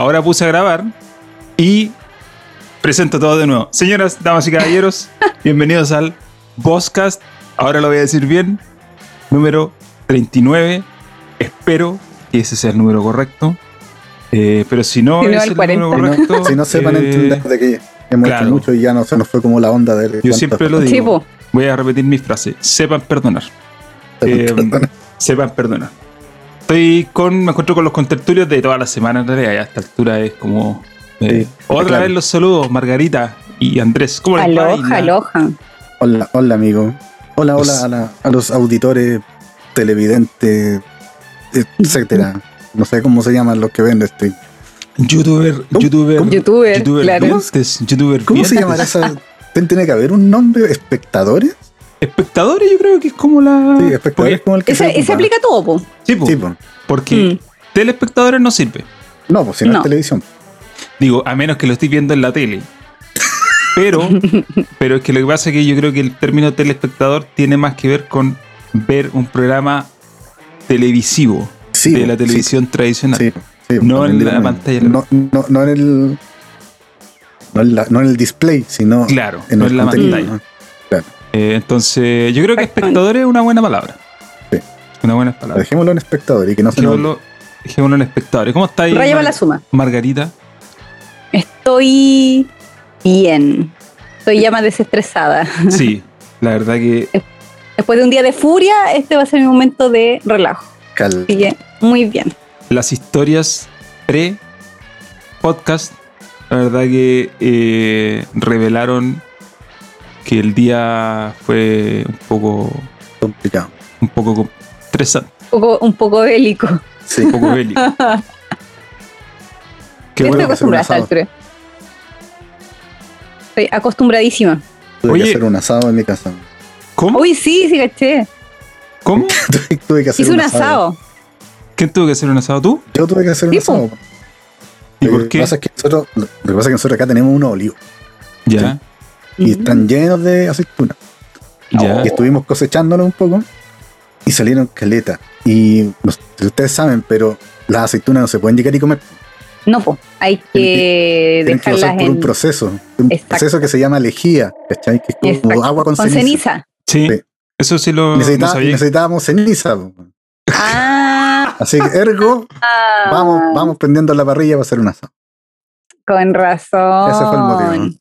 ahora puse a grabar y presento todo de nuevo. Señoras, damas y caballeros, bienvenidos al Podcast. Ahora lo voy a decir bien. Número 39. Espero que ese sea el número correcto. Eh, pero si no, Si no, es el el 40. número Si no- correcto. si no sepan eh, entender de que hemos claro. hecho mucho y ya no se nos fue como la onda de. Yo siempre lo digo. Voy a repetir mi frase. Sepan perdonar. Eh, sepan perdonar. Estoy con, me encuentro con los contertulios de toda la semana en realidad. y A esta altura es como. eh, Sí, otra claro. vez los saludos, Margarita y Andrés. ¿Cómo les va? Aloja, aloja. Hola, hola, amigo. Hola, Pues- hola a, la- a los auditores, televidentes, etcétera. No sé cómo se llaman los que ven stream. Youtuber, ¿Cómo? youtuber, ¿Cómo? Youtuber, youtuber claro. vientes, youtuber ¿Cómo se llamará esa? ¿Tiene que haber un nombre? ¿Espectadores? Espectadores, yo creo que es como la. Sí, espectadores como el que Ese, se ese aplica a todo, po. sí, po, Sí, pues. porque Mm. telespectadores no sirve. No, pues si no, No. es televisión. Digo, a menos que lo estoy viendo en la tele. Pero, pero es que lo que pasa es que yo creo que el término telespectador tiene más que ver con ver un programa televisivo Sí, de po, la sí, televisión tradicional. Sí, sí, No en la pantalla. No, no, no en el. No en, la- no en el display, sino Claro, en no el en la pantalla. Claro. Eh, entonces, yo creo que espectador es una buena palabra. Sí. Una buena palabra. Dejémoslo en espectador y que no se nos Dejémoslo, dejémoslo en espectadores. ¿Cómo está ahí, Raya Mar- la suma. Margarita? Estoy bien. Estoy ya más desestresada. Sí, la verdad que Después de un día de furia, este va a ser mi momento de relajo. cal- Así que, muy bien. las historias pre-podcast, la verdad que eh, revelaron que el día fue un poco, complicado. un poco estresante, Un poco, un poco bélico. Sí. un poco bélico. Qué Estoy bueno. que hacer un acostumbrada a esta asado. altura. Estoy acostumbradísima. Tuve Oye. que hacer un asado en mi casa. ¿Cómo? Uy, sí, sí, caché. ¿Cómo? Tuve, tuve que hacer Hice un asado. ¿Quién tuvo que hacer un asado tú? Yo tuve que hacer un asado. ¿Y Lo por que qué? pasa es que nosotros, lo que pasa es que nosotros acá tenemos unos olivos Ya, y Mm. están llenos de aceitunas. ya. Y estuvimos cosechándolos un poco y salieron caleta. Y no sé si ustedes saben, pero las aceitunas no se pueden llegar y comer. No, pues, hay que Tienen que pasar dejarlas por un en proceso. Un Exacto. proceso que se llama lejía, ¿cachai? Que es como Exacto. agua con, con ceniza. ceniza. Sí, Sí. eso sí lo no Necesita- sabía. necesitábamos ceniza. Ah, Así que, ergo, vamos, vamos prendiendo la parrilla para hacer un asado. Con razón. Ese fue el motivo. Y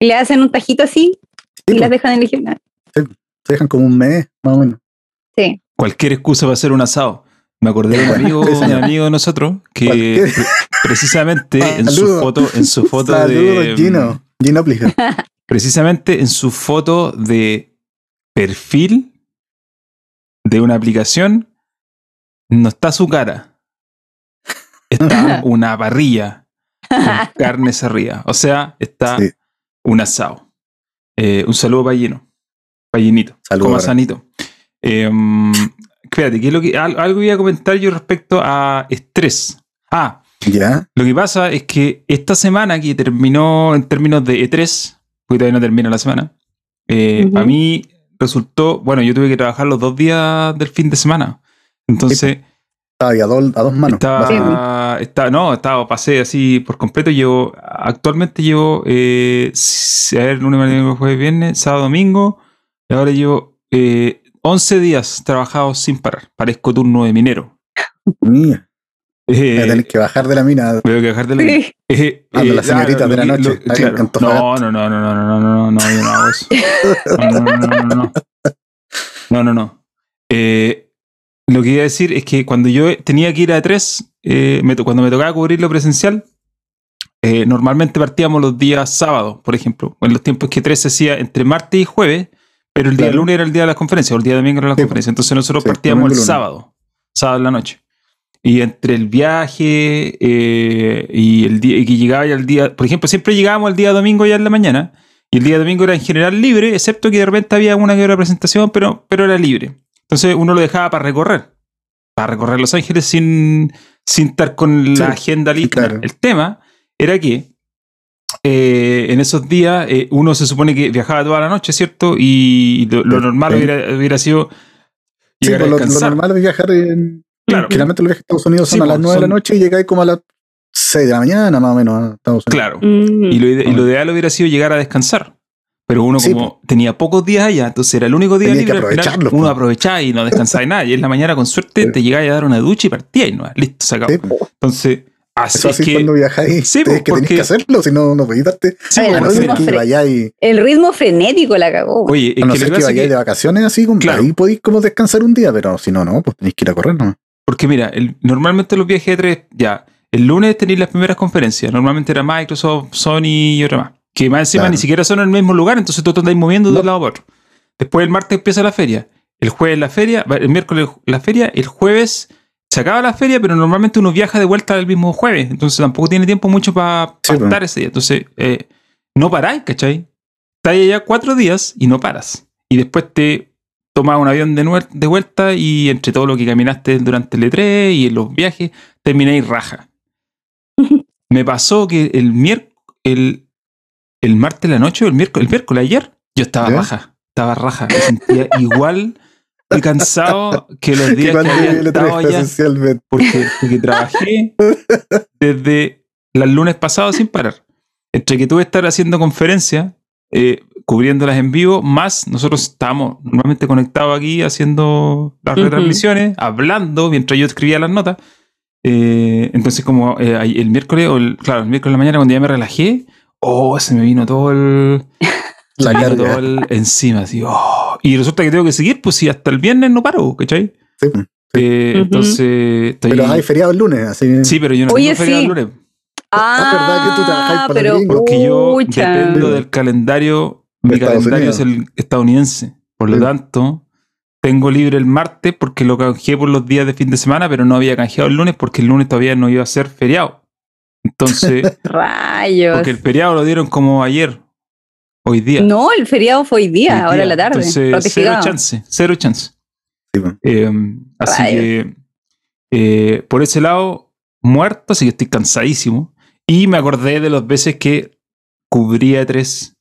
le hacen un tajito así Sí, y las po, dejan en el se dejan como un mes, más o menos. Sí. Cualquier excusa para hacer un asado. Me acordé de un amigo, un amigo de nosotros que pre- precisamente en su foto, en su foto Saludos, de Gino. Gino Pliger. precisamente en su foto de perfil de una aplicación no está su cara. Está una parrilla con carnes arriba. O sea, está Sí. Un asado. Eh, un saludo. Para Ginito. Saludos, Coma sanito. Em, espérate, ¿qué es lo que, al- algo iba a comentar yo respecto a estrés. Ah, ¿Ya? lo que pasa es que esta semana que terminó en términos de E3, porque todavía no termina la semana, eh, para mí resultó, bueno, yo tuve que trabajar los dos días del fin de semana. Entonces, Estaba ahí a, dos- a dos manos. estaba, básicamente. estaba- no, estaba, pasé así por completo. Llevo, actualmente llevo, eh, a ver, lunes, martes, jueves, viernes, sábado, domingo, y ahora llevo eh, 11 días trabajados sin parar. Parezco turno de minero. Mira, Eh, voy a tener que bajar de la mina. Voy a dejar de la Sí. Eh, Ah, de eh, la señorita ah, de la lo que- noche, lo- claro. Antofagasta. No, no, no, no, no, no, no, no, no, yo no hago eso. No, no, no, no, no, no. No, no, no. Eh, lo que iba a decir es que cuando yo tenía que ir a tres, eh, me cuando me tocaba cubrir lo presencial, eh, normalmente partíamos los días sábados, por ejemplo, en los tiempos que tres se hacía entre martes y jueves, pero el día Claro. lunes era el día de las conferencias, o el día domingo era la Sí, conferencia. Entonces nosotros sí, partíamos el sábado, sábado en la noche. Y entre el viaje eh, y el día y que llegaba ya el día, por ejemplo, siempre llegábamos el día domingo ya en la mañana, y el día domingo era en general libre, excepto que de repente había una que otra presentación, pero, pero era libre. Entonces uno lo dejaba para recorrer, para recorrer Los Ángeles sin, sin estar con la Sí, agenda lista. claro. El tema era que eh, en esos días eh, uno se supone que viajaba toda la noche, ¿cierto? Y lo, lo Sí. normal hubiera, hubiera sido Sí, llegar pues a lo, normal es viajar en. Claro. Generalmente los viajes a Estados Unidos Sí, son a las pues, 9 de la son- noche y llegáis como a las 6 de la mañana, más o menos. a Estados Unidos. Claro. Mm. Y lo, y lo ideal hubiera sido llegar a descansar. Pero uno Sí, como tenía pocos días allá, entonces era el único día Tenía que libre, aprovecharlo, uno aprovechaba y no descansaba de nada. Y en la mañana con suerte te llegaba a dar una ducha y partía y no, listo, se acabó. Sí, Entonces, así Eso es así que... cuando viajáis. Sí, es pues, que porque- que hacerlo, si no, no podéis darte. Sí, Ay, A no el ser ritmo que vayáis, El ritmo frenético la cagó. Oye, es a no que ser que que vayáis que- de vacaciones así, como, Claro. ahí podéis como descansar un día, pero si no, no, pues tenéis que ir a correr nomás. Porque mira, el- normalmente los viajes de tres, ya, el lunes tenéis las primeras conferencias. Normalmente era Microsoft, Sony y otra más. Que más encima Claro. ni siquiera son en el mismo lugar, entonces tú te andáis moviendo de No. un lado para otro. Después el martes empieza la feria. El jueves la feria, el miércoles la feria, el jueves se acaba la feria, pero normalmente uno viaja de vuelta el mismo jueves. Entonces tampoco tiene tiempo mucho para Sí, pues. estar ese día. Entonces, eh, no paráis, ¿cachai? Estás allá cuatro días y no paras. Y después te tomas un avión de, vuelta y entre todo lo que caminaste durante el E3 y en los viajes, termináis raja. Me pasó que el miércoles, el, el martes de la noche o el miércoles, el miércoles ayer, yo estaba ¿Ya? raja. Estaba raja. Me sentía igual de cansado que los días que, había estado E3 allá porque, porque trabajé desde el lunes pasado sin parar. Entre que tuve que estar haciendo conferencias, eh, cubriéndolas en vivo, más nosotros estábamos normalmente conectados aquí haciendo las Ujú. retransmisiones, hablando mientras yo escribía las notas. Eh, entonces, como eh, el miércoles, o el, claro, el miércoles de la mañana, cuando ya me relajé, oh, se me vino todo el. La carga. todo el encima, así, oh. Y resulta que tengo que seguir, pues si hasta el viernes no paro, ¿cachai? Sí, pues. Eh. Entonces, estoy. Pero hay feriado el lunes, así Sí, pero yo no Oye, tengo feriado sí. el lunes. Ah, es verdad que tú trabajáis para pero gringos. Porque yo pucha. dependo del calendario. Mi Estados calendario Unidos. es el estadounidense. Por lo Sí. tanto, tengo libre el martes porque lo canjeé por los días de fin de semana, pero no había canjeado el lunes porque el lunes todavía no iba a ser feriado. Entonces, Rayos. porque el feriado lo dieron como ayer, hoy día. No, el feriado fue hoy día, Hoy ahora día. en la tarde. Entonces, cero chance, cero chance. Sí. Eh, así Rayos. que eh, por ese lado, muerto, así que estoy cansadísimo. Y me acordé de las veces que cubría tres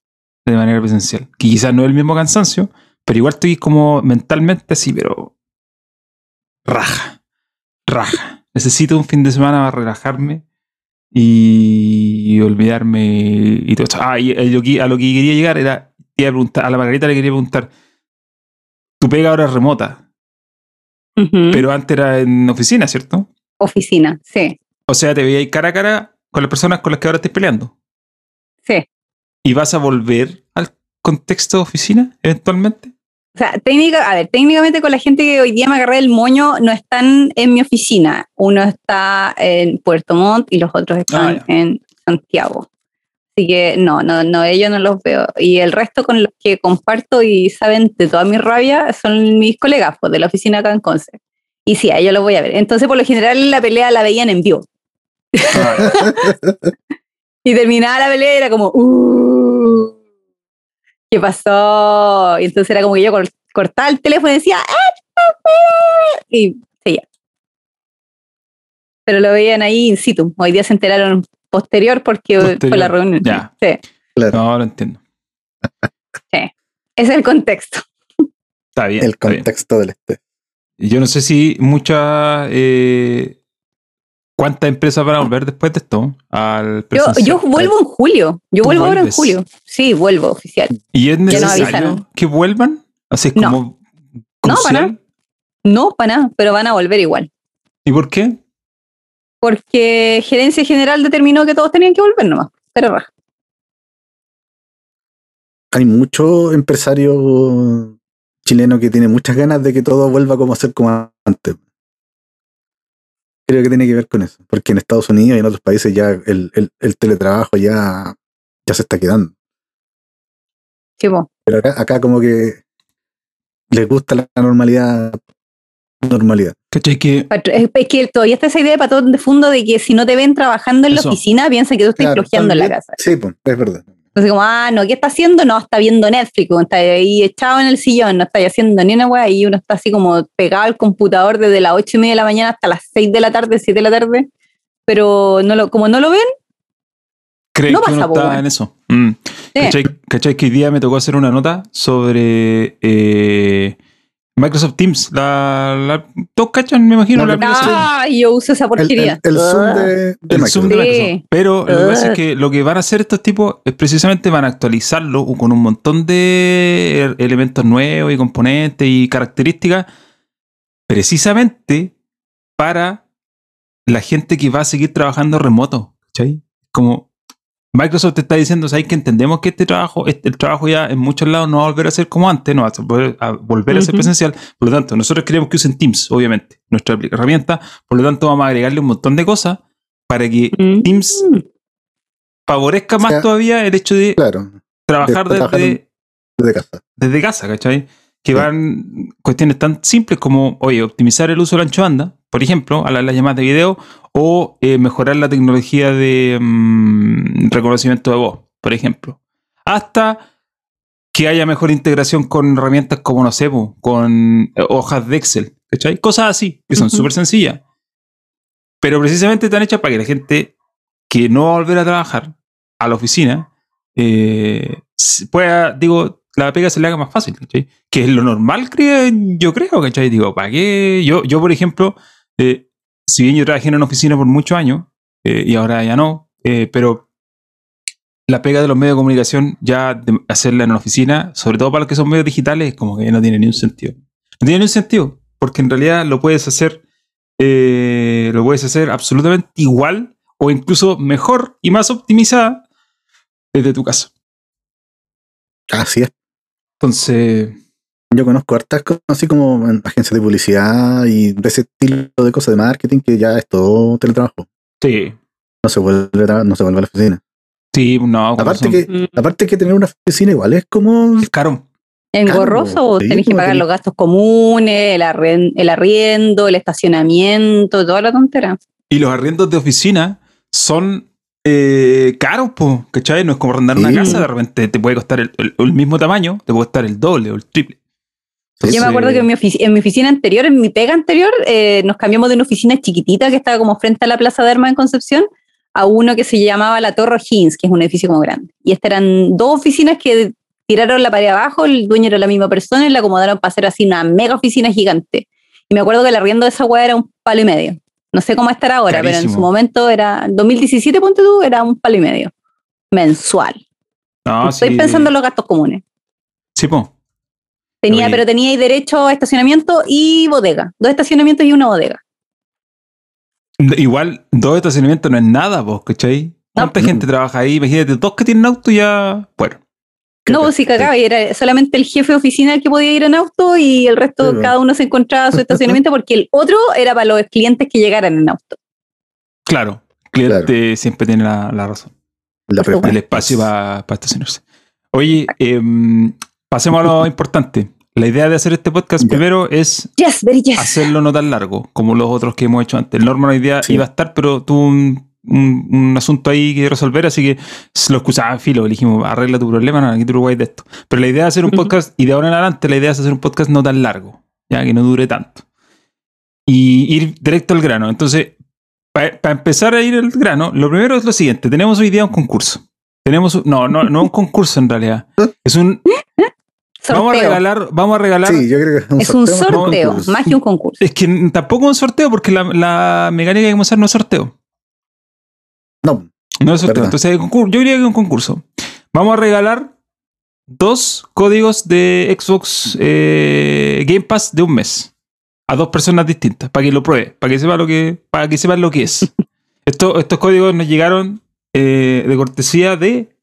de manera presencial. Que quizás no es el mismo cansancio, pero igual estoy como mentalmente así, pero raja, raja. Necesito un fin de semana para relajarme y olvidarme y todo esto. Ah, y a lo que, a lo que quería llegar era, te iba a, preguntar, a la Margarita le quería preguntar, tu pega ahora es remota, pero antes era en oficina, ¿cierto? Oficina, sí, O sea, te veías cara a cara con las personas con las que ahora estés peleando. sí. ¿Y vas a volver al contexto de oficina eventualmente? O sea, técnica, a ver, técnicamente con la gente que hoy día me agarré el moño no están en mi oficina. Uno está en Puerto Montt y los otros están Ah, en Santiago. Así que no, no, no, ellos no los veo. Y el resto con los que comparto y saben de toda mi rabia son mis colegas pues, de la oficina acá en Conce. Y sí, a ellos los voy a ver. Entonces, por lo general, la pelea la veían en vivo. Y terminaba la pelea y era como, "Uh, ¿qué pasó? Y entonces era como que yo cor- cortaba el teléfono y decía, "Ah, y seguía. Pero lo veían ahí in situ. Hoy día se enteraron posterior porque fue la reunión. ya. Sí, Claro, No, lo entiendo. ese es el contexto. Está bien. el está bien. contexto del este. Y Yo no sé si muchas. eh, ¿Cuántas empresas van a volver después de esto? Al Yo, yo vuelvo en julio. Yo ¿Tú vuelvo ahora en julio. Sí, vuelvo oficial. ¿Y es necesario que vuelvan? Así es No. como. No, para No, para nada, pero van a volver igual. ¿Y por qué? Porque gerencia general determinó que todos tenían que volver nomás. Pero raja. Hay muchos empresarios chilenos que tienen muchas ganas de que todo vuelva como a ser como antes. Creo que tiene que ver con eso. Porque en Estados Unidos y en otros países ya el, el- el teletrabajo ya, ya se está quedando. Sí, po. Pero acá, acá como que les gusta la normalidad. Normalidad. ¿Cachai? Que. Es es que todavía está esa idea de patrón de fondo de que si no te ven trabajando en Eso. la oficina, piensan que tú estás Claro, flojeando en la casa. Sí, pues, es verdad. Entonces, como, ah, no, ¿qué está haciendo? No, está viendo Netflix, está ahí echado en el sillón, no está haciendo ni una weá, y uno está así como pegado al computador desde las ocho y media de la mañana hasta las 6 de la tarde, 7 de la tarde, pero no lo, como no lo ven, ¿Crees No que uno pasa, está weón. en eso? Mm. Sí. ¿Cachai, cachai que hoy día me tocó hacer una nota sobre eh, Microsoft Teams. La, la, ¿Todos cachan, me imagino? No, la no, aplicación? Ah, yo uso esa El, porquería. el- el Zoom Ah. de, de el Zoom de Microsoft. Sí. Microsoft. Pero lo que pasa es que lo que van a hacer estos tipos es precisamente van a actualizarlo con un montón de elementos nuevos y componentes y características precisamente para la gente que va a seguir trabajando remoto. ¿cachai? Como Microsoft te está diciendo, ¿sabes que entendemos que este trabajo, este, el trabajo ya en muchos lados no va a volver a ser como antes, no va a volver a, volver a ser presencial? Por lo tanto, nosotros queremos que usen Teams, obviamente, nuestra herramienta, por lo tanto vamos a agregarle un montón de cosas para que Mm. Teams favorezca más sea, todavía el hecho de Claro, trabajar de trabajar desde, desde casa. desde casa, ¿cachai? Que Sí. van cuestiones tan simples como, oye, optimizar el uso del ancho de banda, por ejemplo, a la- las llamadas de video, o eh, mejorar la tecnología de mm, reconocimiento de voz, por ejemplo. Hasta que haya mejor integración con herramientas como, no sé, con eh, hojas de Excel, ¿cachai? Cosas así, que son Ujú. súper sencillas. Pero precisamente están hechas para que la gente que no va a volver a trabajar a la oficina eh, pueda, digo, la pega se le haga más fácil, ¿cachai? Que es lo normal, creo, yo creo, ¿cachai? Digo, ¿para qué? Yo, yo por ejemplo, eh, si bien yo trabajé en una oficina por muchos años, eh, y ahora ya no, eh, pero la pega de los medios de comunicación, ya de hacerla en una oficina, sobre todo para los que son medios digitales, como que no tiene ni un sentido. No tiene ni un sentido, porque en realidad lo puedes hacer, eh, lo puedes hacer absolutamente igual o incluso mejor y más optimizada desde tu casa. Así es. Entonces, Yo conozco hartas cosas así como en agencias de publicidad y de ese estilo de cosas de marketing que ya es todo teletrabajo. sí, No se vuelve a, no se vuelve a la oficina. sí, no, Aparte son- que, Mm. aparte que tener una oficina igual es como es caro. Engorroso, sí, tenés que pagar tenés- los gastos comunes, el, arren- el arriendo, el estacionamiento, toda la tontera. Y los arriendos de oficina son eh, caros, po, ¿cachai? No es como arrendar una casa, de repente te puede costar el, el- el mismo tamaño, te puede costar el doble o el triple. Yo me acuerdo que en mi, ofici- en mi oficina anterior, en mi pega anterior, eh, nos cambiamos de una oficina chiquitita que estaba como frente a la Plaza de Armas en Concepción a uno que se llamaba la Torre O'Higgins, que es un edificio como grande. Y estas eran dos oficinas que tiraron la pared abajo, el dueño era la misma persona y la acomodaron para hacer así una mega oficina gigante. Y me acuerdo que el arriendo de esa weá era un palo y medio. No sé cómo estará ahora, pero en su momento era, en 2017, ponte tú, era un palo y medio mensual. no, Estoy sí. pensando en los gastos comunes. Sí, po. Tenía, Oye. pero tenía ahí derecho a estacionamiento y bodega. Dos estacionamientos y una bodega. Igual, dos estacionamientos no es nada, po, ¿cachai? ¿Cuánta No. gente trabaja ahí? Imagínate, dos que tienen auto ya. Bueno, No, pues si cagaba, y era solamente el jefe de oficina el que podía ir en auto y el resto, cada uno se encontraba su estacionamiento porque el otro era para los clientes que llegaran en auto. claro, el cliente siempre tiene la, la razón. la. El espacio para estacionarse. Oye, em, pasemos a lo importante. La idea de hacer este podcast primero es Yes, very yes. hacerlo no tan largo como los otros que hemos hecho antes. El Norman hoy día Sí. iba a estar, pero tuvo un, un- un asunto ahí que resolver, así que lo excusaba en filo. Le dijimos, arregla tu problema, no, aquí tú guay de esto. Pero la idea de hacer un podcast, y de ahora en adelante, la idea es hacer un podcast no tan largo, ya que no dure tanto. Y ir directo al grano. Entonces, para empezar a ir al grano, lo primero es lo siguiente: tenemos hoy día un concurso. Tenemos, un- no, no, no un concurso en realidad. Es un. Vamos a regalar, vamos a regalar Sí, yo creo que es un es un sorteo más que un sorteo, concurso. más que un concurso. Es que tampoco un sorteo, porque la, la mecánica que vamos a hacer no es sorteo. No, No es sorteo. ¿Verdad? Entonces, yo diría que es un concurso. Vamos a regalar dos códigos de Xbox eh, Game Pass de un mes a dos personas distintas para que lo pruebe, para que sepan lo que, para que sepan lo que es. Esto- estos códigos nos llegaron eh, de cortesía de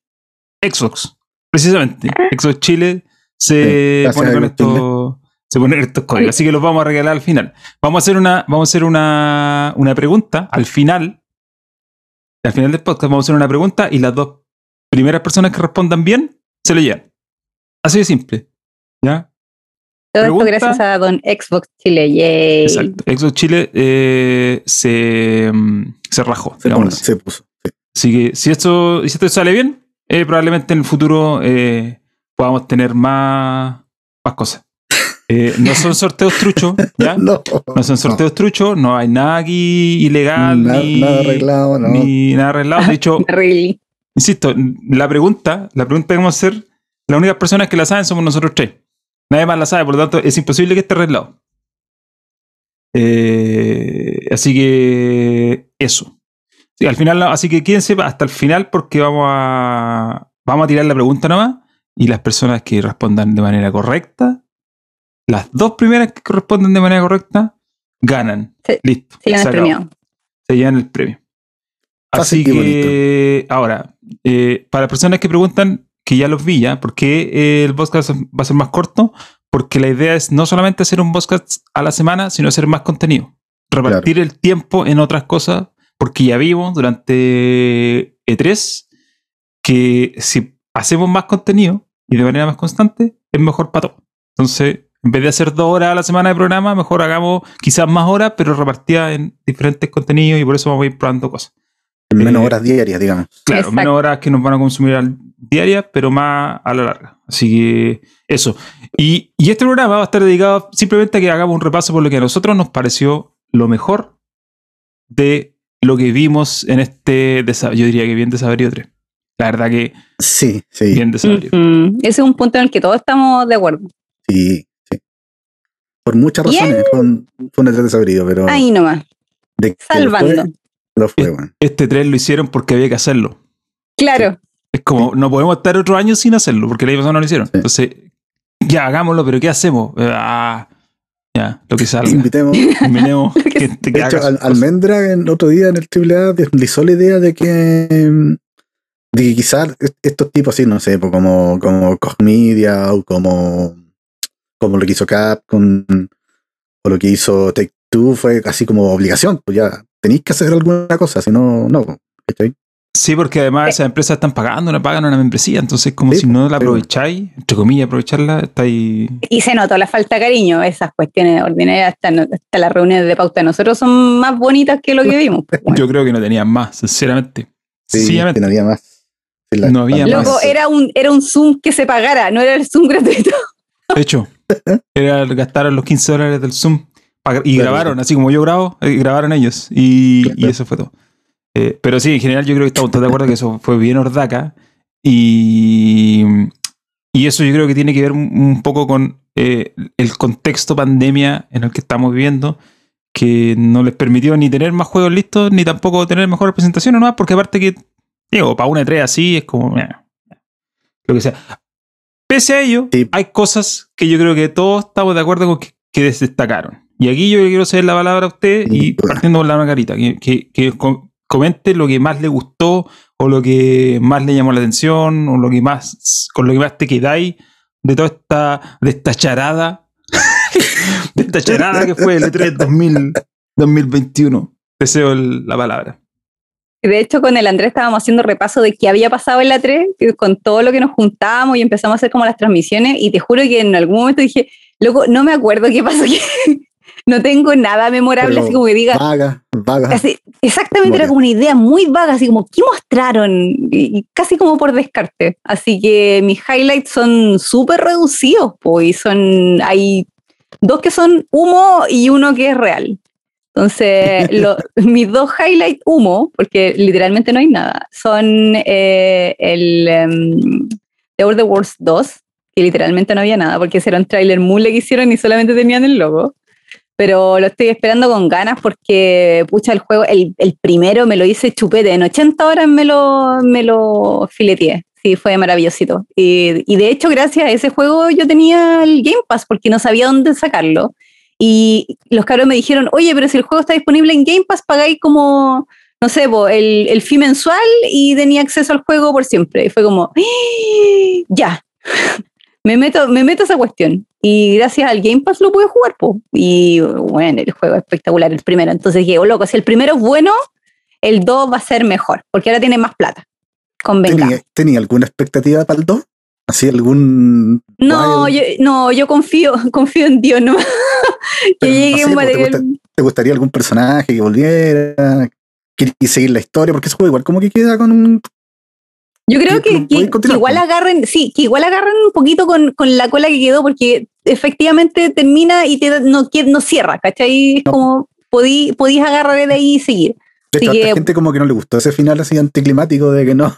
Xbox, precisamente. Xbox Chile se Sí, pone con estos se ponen estos códigos, así que los vamos a regalar al final. Vamos a hacer una, vamos a hacer una, una pregunta al final. Al final del podcast vamos a hacer una pregunta y las dos primeras personas que respondan bien se lo llevan. Así de simple. ¿Ya? Todo pregunta- esto gracias a Don Xbox Chile. Yay. Exacto. Xbox Chile eh, se, mm, se rajó, se, pone- se puso. sí. Así que si esto, si esto sale bien, eh, probablemente en el futuro eh, podamos tener más, más cosas. Eh, no son sorteos truchos, ¿ya? No, No son sorteos truchos, no hay nada aquí ilegal, nada, ni, nada arreglado, no. ni nada arreglado. De hecho, Really. insisto, la pregunta, la pregunta que vamos a hacer, las únicas personas que la saben somos nosotros tres. Nadie más la sabe, por lo tanto es imposible que esté arreglado. Eh, así que eso. Sí, al final, así que quédense hasta el final porque vamos a vamos a tirar la pregunta nomás y las personas que respondan de manera correcta, las dos primeras que responden de manera correcta, ganan. Sí, Listo. Se se el premio. Se llevan el premio. Así que ahora, eh, para las personas que preguntan, que ya los vi ya, ¿por qué eh, el podcast va a ser más corto? Porque la idea es no solamente hacer un podcast a la semana, sino hacer más contenido. Repartir el tiempo en otras cosas, porque ya vimos durante E3 que si hacemos más contenido y de manera más constante, es mejor para todos. Entonces, en vez de hacer dos horas a la semana de programa, mejor hagamos quizás más horas, pero repartidas en diferentes contenidos y por eso vamos a ir probando cosas. En menos Eh, horas diarias, digamos. Claro, Exacto. menos horas que nos van a consumir al diaria, pero más a la larga. Así que eso. Y, y este programa va a estar dedicado simplemente a que hagamos un repaso por lo que a nosotros nos pareció lo mejor de lo que vimos en este, yo diría que bien desabrido 3. La verdad que Sí, sí, bien desabrido. Ujú. Ese es un punto en el que todos estamos de acuerdo. sí, sí. Por muchas Bien. razones fue un, fue un E3 desabrido, pero Ahí nomás, de salvando. Lo fue, lo fue, weón. Este 3 lo hicieron porque había que hacerlo. Claro. Es como, no podemos estar otro año sin hacerlo, porque la pasada no lo hicieron. Sí. Entonces, ya hagámoslo, pero ¿qué hacemos? Eh, Ah, ya, lo que salga. Invitemos. Invitemos que que De hecho. Almendra en otro día en el AAA deslizó la idea de que, de que quizás est- estos tipos así, no sé, pues como, como Koch Media o como, como lo que hizo Capcom o lo que hizo Take Two fue así como obligación, pues ya tenéis que hacer alguna cosa, si no, no. pues, ¿cachai? Sí, porque además esas empresas están pagando, no pagan una membresía, entonces como Sí, si no la aprovecháis, entre comillas, aprovecharla, está ahí. Y se notó la falta de cariño, esas cuestiones ordinarias, hasta, no- hasta las reuniones de pauta de nosotros son más bonitas que lo que vimos. pues, bueno. Yo creo que no tenían más, sinceramente. Sí, Sencillamente. que no había más. La- No había la- más. Loco, era un, era un Zoom que se pagara, no era el Zoom gratuito. De hecho, era gastaron los 15 dólares del Zoom y Claro, grabaron, así como yo grabo, eh, grabaron ellos. Y, Claro. y eso fue todo. Eh, pero sí, en general yo creo que estamos todos de acuerdo que eso fue bien ordaca. Y, y eso yo creo que tiene que ver un, un poco con eh, el contexto pandemia en el que estamos viviendo, que no les permitió ni tener más juegos listos, ni tampoco tener mejores presentaciones, ¿no? porque aparte que, digo, para una E3 así es como... eh, lo que sea. Pese a ello, Sí. hay cosas que yo creo que todos estamos de acuerdo con que, que destacaron. Y aquí yo le quiero ceder la palabra a usted y partiendo con la margarita, que, que, que com- comente lo que más le gustó o lo que más le llamó la atención o lo que más con lo que más te quedáis de toda esta de esta charada de esta charada que fue el E E3 2000, 2021 deseo la palabra De hecho, con el Andrés estábamos haciendo repaso de qué había pasado en la 3, que con todo lo que nos juntábamos y empezamos a hacer como las transmisiones, y te juro que en algún momento dije, loco, no me acuerdo qué pasó, que no tengo nada memorable, Pero así como que diga, Vaga, vaga. así, exactamente, era como una idea muy vaga, así como, ¿qué mostraron? Y, y casi como por descarte. Así que mis highlights son súper reducidos, pues, y son, hay dos que son humo y uno que es real. Entonces, lo- mis dos highlights humo, porque literalmente no hay nada, son eh, el em, The Outer Worlds 2, que literalmente no había nada, porque ese era un trailer mule que hicieron y solamente tenían el logo. Pero lo estoy esperando con ganas porque, pucha, el juego, el, el primero me lo hice chupete, en 80 horas me lo, me lo fileteé. Sí, fue maravillosito. Y, y de hecho, gracias a ese juego yo tenía el Game Pass porque no sabía dónde sacarlo. Y los cabros me dijeron, oye, pero si el juego está disponible en Game Pass, pagáis como, no sé, po, el, el fee mensual y tenía acceso al juego por siempre. Y fue como, ¡Ah! ya, me meto, me meto a esa cuestión. Y gracias al Game Pass lo pude jugar, po. Y bueno, el juego es espectacular, el primero. Entonces dije, oh, loco, si el primero es bueno, el 2 va a ser mejor, porque ahora tiene más plata. ¿Tenía, ¿Tenía alguna expectativa para el 2? ¿Así algún. No, wild? yo, no, yo confío, confío en Dios, no. que Pero no llegue sé, un ¿te gusta- ¿Te gustaría algún personaje que volviera? ¿Quieres seguir la historia? Porque juego igual como que queda con un. Yo creo que que, igual agarren, sí, que igual agarren un poquito con, con la cola que quedó, porque efectivamente termina y te, no, no cierra, ¿cachai? Es No. como podí, podís agarrar de ahí y seguir. De hecho, que- gente como que no le gustó ese final así anticlimático de que no.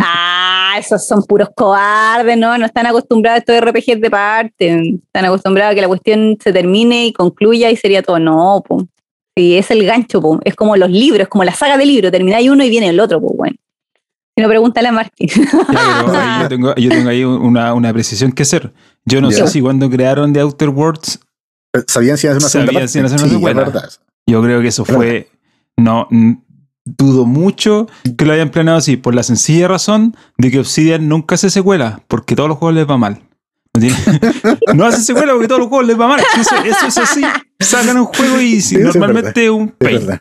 Ah, Ah, esos son puros cobardes, ¿no? No están acostumbrados a estos RPGs de parte. Están acostumbrados a que la cuestión se termine y concluya y sería todo. No, po. Sí, es el gancho, po. Es como los libros, como la saga de libros. Termináis uno y viene el otro, pues bueno. Si no, pregúntale a Martín. Ya, yo, tengo, yo tengo ahí una, una precisión que hacer. Yo no sé si cuando crearon The Outer Worlds, Sabían si iban a hacer una Sabían segunda si iban a hacer una Sí, verdad. yo creo que eso fue. No, dudo mucho que lo hayan planeado así, por la sencilla razón de que Obsidian nunca hace secuela, porque todos los juegos les va mal. No, tiene- no hace secuela porque todos los juegos les va mal. Eso, eso es así. Sacan un juego y si- Sí, normalmente un verdad.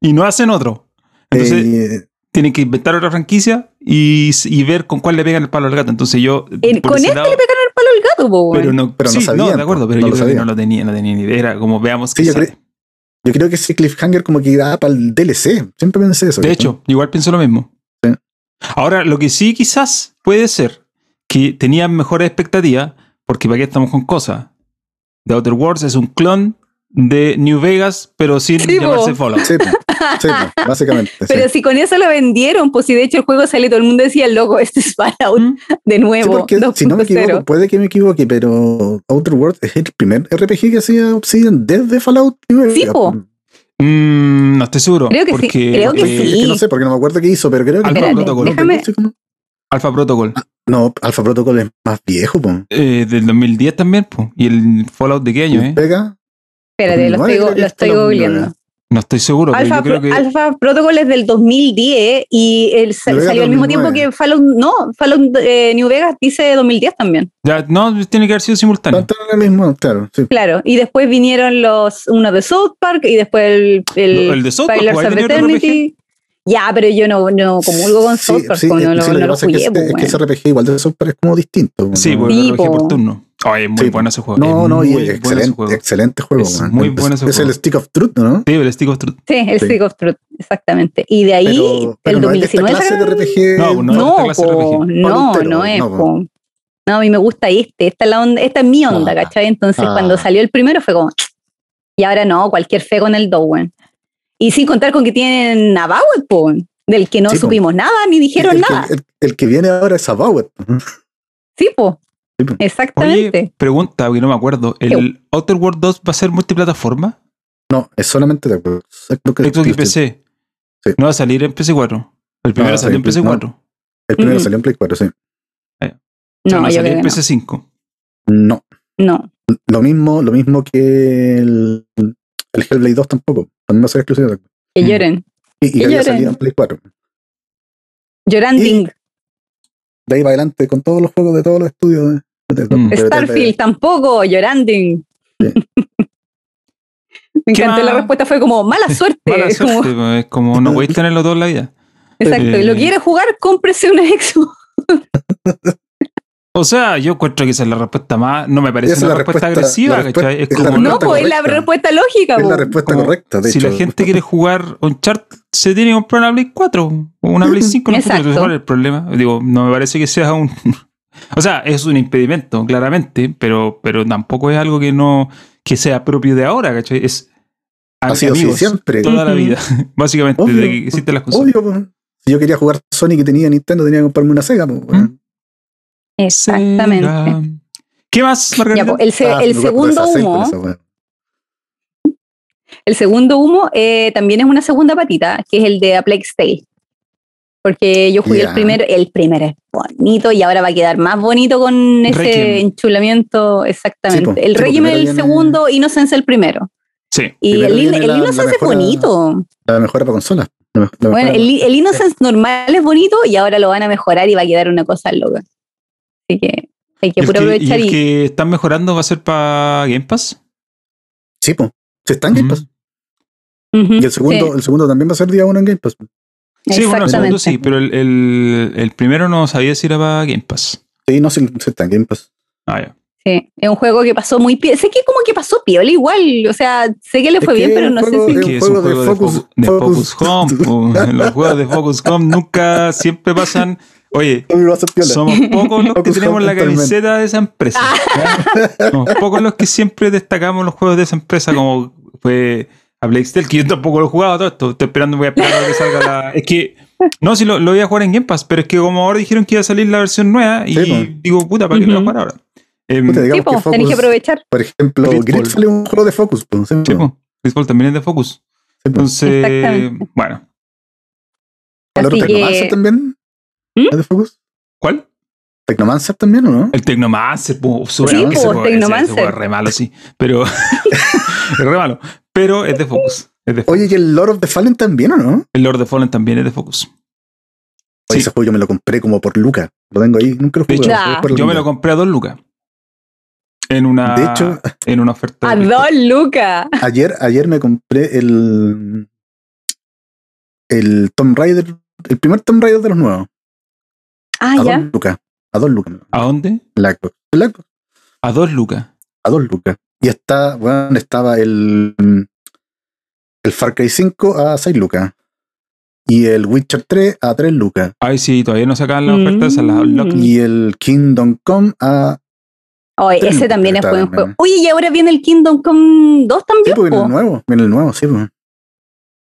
Y no hacen otro. Entonces Eh, tienen que inventar otra franquicia y, y ver con cuál le pegan el palo al gato. Entonces yo. El- con este lado- le pegaron el palo al gato, po, pero no, Pero no sí, sabían, de acuerdo, pero no yo creo que sabían. no lo tenía, no tenía ni idea. Era como veamos que Sí, yo creo- que ese cliffhanger como que da para el DLC. Siempre pensé eso. De hecho, igual pienso lo mismo. Sí. Ahora, lo que sí quizás puede ser que tenían mejores expectativas, porque para qué estamos con cosas. The Outer Worlds es un clon de New Vegas, pero sin Sí, po. llamarse Fallout. Sí. Sí, básicamente. sí. Pero si con eso lo vendieron, pues si de hecho el juego sale, todo el mundo decía, loco, este es Fallout ¿Mm? de Sí, nuevo. porque si no me 2.0. equivoco, puede que me equivoque, pero Outer Worlds es el primer RPG que hacía Obsidian desde Fallout. New Sí. Mm, no estoy seguro. Creo que sí, creo que eh, Es sí. que no sé, porque no me acuerdo qué hizo, pero creo que. Alpha Espérate, Protocol. déjame- Alpha Protocol. No, Alpha Protocol es más viejo, po. eh, del 2010 también, po. y el Fallout de qué año, ¿eh? Pega. Espérate, lo 2009 estoy, lo es estoy googleando. 9. No estoy seguro, pero Alpha, yo creo que. Alpha Protocol es del 2010 y el, salió al mismo 2009. tiempo que Fallout, no, Fallout eh, New Vegas dice 2010 también. Ya, no, tiene que haber sido simultáneo. El mismo, claro. Sí. Claro, y después vinieron los uno de South Park y después el, el, El de South Park, of Eternity. Ya, pero yo no, no comulgo con South Sí, Park, sí, no, lo- sí, no que lo pasa es que, jugué. ese- pues, es que ese. RPG igual de Super es como distinto. Sí, ¿no? porque RPG po. por turno. Ay, es muy Sí, bueno ese juego. No, es no, y muy bueno excelente, juego. excelente juego. Es man. muy bueno ese Es juego. el Stick of Truth, ¿no? Sí, el Stick of Truth. Sí, el Sí. Stick of Truth, exactamente. Y de ahí, Pero, pero el no es de esta 2019 clase de sacaron- RPG. No, pues no. No, esta clase de po, RPG. no, no es, no, po. No, a mí me gusta este, esta es la onda, esta es mi onda, Ah. ¿cachai? Entonces Ah. cuando salió el primero fue como, y ahora no, cualquier fe con el Dowen. Y sin contar con que tienen a Bauer, po, del que no Sí, po. supimos nada ni dijeron el, nada. Que, el, el que viene ahora es. Sí, po. Sí, po. Exactamente. Oye, pregunta, porque no me acuerdo. ¿El Outer World 2 va a ser multiplataforma? No, es solamente de Xbox. Y. PC. Sí. No va a salir en PC4. El primero Ah, salió en sí, PC4. El primero Mm. salió en Play 4, sí. Sea, no, no yo salió creo en que no. PC5. No. No. Lo mismo, lo mismo que el, el Hellblade 2 tampoco. También va a ser exclusivo de Xbox. Que Mm. lloren. Y, y Que había lloren. salido en Play 4. Lloranding. De ahí para adelante con todos los juegos de todos los estudios. de- Mm. Starfield tampoco, Lloranding. Me ¿Qué encantó, la respuesta fue como mala suerte. Mala como- pues, es como no podéis tenerlo todo en la vida. exacto. Eh. ¿Lo quiere jugar? Cómprese una Xbox. O sea, yo encuentro que esa es la respuesta más. No me parece una la respuesta, respuesta- agresiva, ¿cachai? Es es la como. No, pues es la respuesta lógica. Es la po. respuesta como correcta, de si hecho. la gente quiere jugar Uncharted, se tiene que comprar una Play 4 o una Play 5. No sé Exacto. es el problema. Digo, no me parece que sea un. O sea, es un impedimento, claramente, pero, pero tampoco es algo que no que sea propio de ahora, ¿cachai? Es Ha sido así siempre. toda la vida, básicamente, Obvio. desde que existen las consolas. Obvio. Si yo quería jugar Sonic y tenía Nintendo, tenía que comprarme una Sega. pues, weón. Exactamente. Sega. ¿Qué más, Ya, Margarita? po, el, se- Ah, el segundo humo, esa el segundo humo eh, también es una segunda patita, que es el de A Plague's Tale. Porque yo jugué el primero, el primero es bonito y ahora va a quedar más bonito con ese Requiem. enchulamiento, exactamente. Sí, po, el sí, es el primero viene- segundo, Innocence el primero. Sí. Y el, el Innocence es bonito. La mejora para consolas. La me- la Bueno, el, el Innocence normal es bonito y ahora lo van a mejorar y va a quedar una cosa loca. Así que hay que ¿Y el puro que, y aprovechar el y, que están mejorando va a ser para Game Pass? Sí, pues. Se está en Game Pass. Ujú, Y el segundo, sí, el segundo también va a ser día uno en Game Pass. Sí, bueno, el segundo exactamente. sí, pero el, el, el primero no sabía si era para Game Pass. Sí, no, sí, sí está en Game Pass. Ah, ya. Sí, es un juego que pasó muy piola. Sé que como que pasó piola igual. O sea, sé que le Es fue bien, es pero no juego- sé es si. Que es juego un de juego de, Focus- Focus, de Focus- Focus Home. po. Los juegos de Focus Home nunca, siempre pasan. Oye, somos pocos los que tenemos la camiseta de esa empresa. Somos pocos los que siempre destacamos los juegos de esa empresa como fue a Blake Steel, que yo tampoco lo he jugado todo esto. Estoy esperando, voy a esperar a que salga la. Es que. No, si lo, lo voy a jugar en Game Pass, pero es que como ahora dijeron que iba a salir la versión nueva y Sí, pues. digo, puta, ¿para qué lo voy a jugar ahora? Em, Puta, digamos Sí, pues, que tenés que aprovechar. por ejemplo, Gridfall. Es un juego de Focus. Pues, sí, sí, pues. Gridfall también es de Focus. Sí, pues. Entonces, bueno. ¿El otro que- también? ¿Mm? ¿Es de Focus? ¿Cuál? ¿Technomancer también o no? El Tecnomancer, súper Sí, ese ese- ese Tecnomancer. juego es re malo, sí. Pero. es re malo. Pero es de Focus. Es de Oye, ¿y el Lord of the Fallen también o no? El Lord of the Fallen también es de Focus. Oye, Sí. ese juego yo me lo compré como por Luca. Lo tengo ahí, nunca lo De jugué. hecho, Yo me Luca. lo compré a dos lucas. En una, De hecho- en una oferta. A dos lucas. Ayer, ayer me compré el. El Tomb Raider. El primer Tomb Raider de los nuevos. Ah, a ya. dos lucas. A dos lucas. ¿A dónde? La Xbox. La Xbox, A dos lucas. A dos lucas. Y está, bueno, estaba el. El Far Cry 5 a 6 lucas. Y el Witcher 3 a 3 lucas. Ay, sí, todavía no sacaban la oferta Mm. Unlock. Y el Kingdom Come a. Oye, Tres ese lucas también es buen juego. Oye, y ahora viene el Kingdom Come 2 Sí, también. pues viene el nuevo. Viene el nuevo, sí, pues.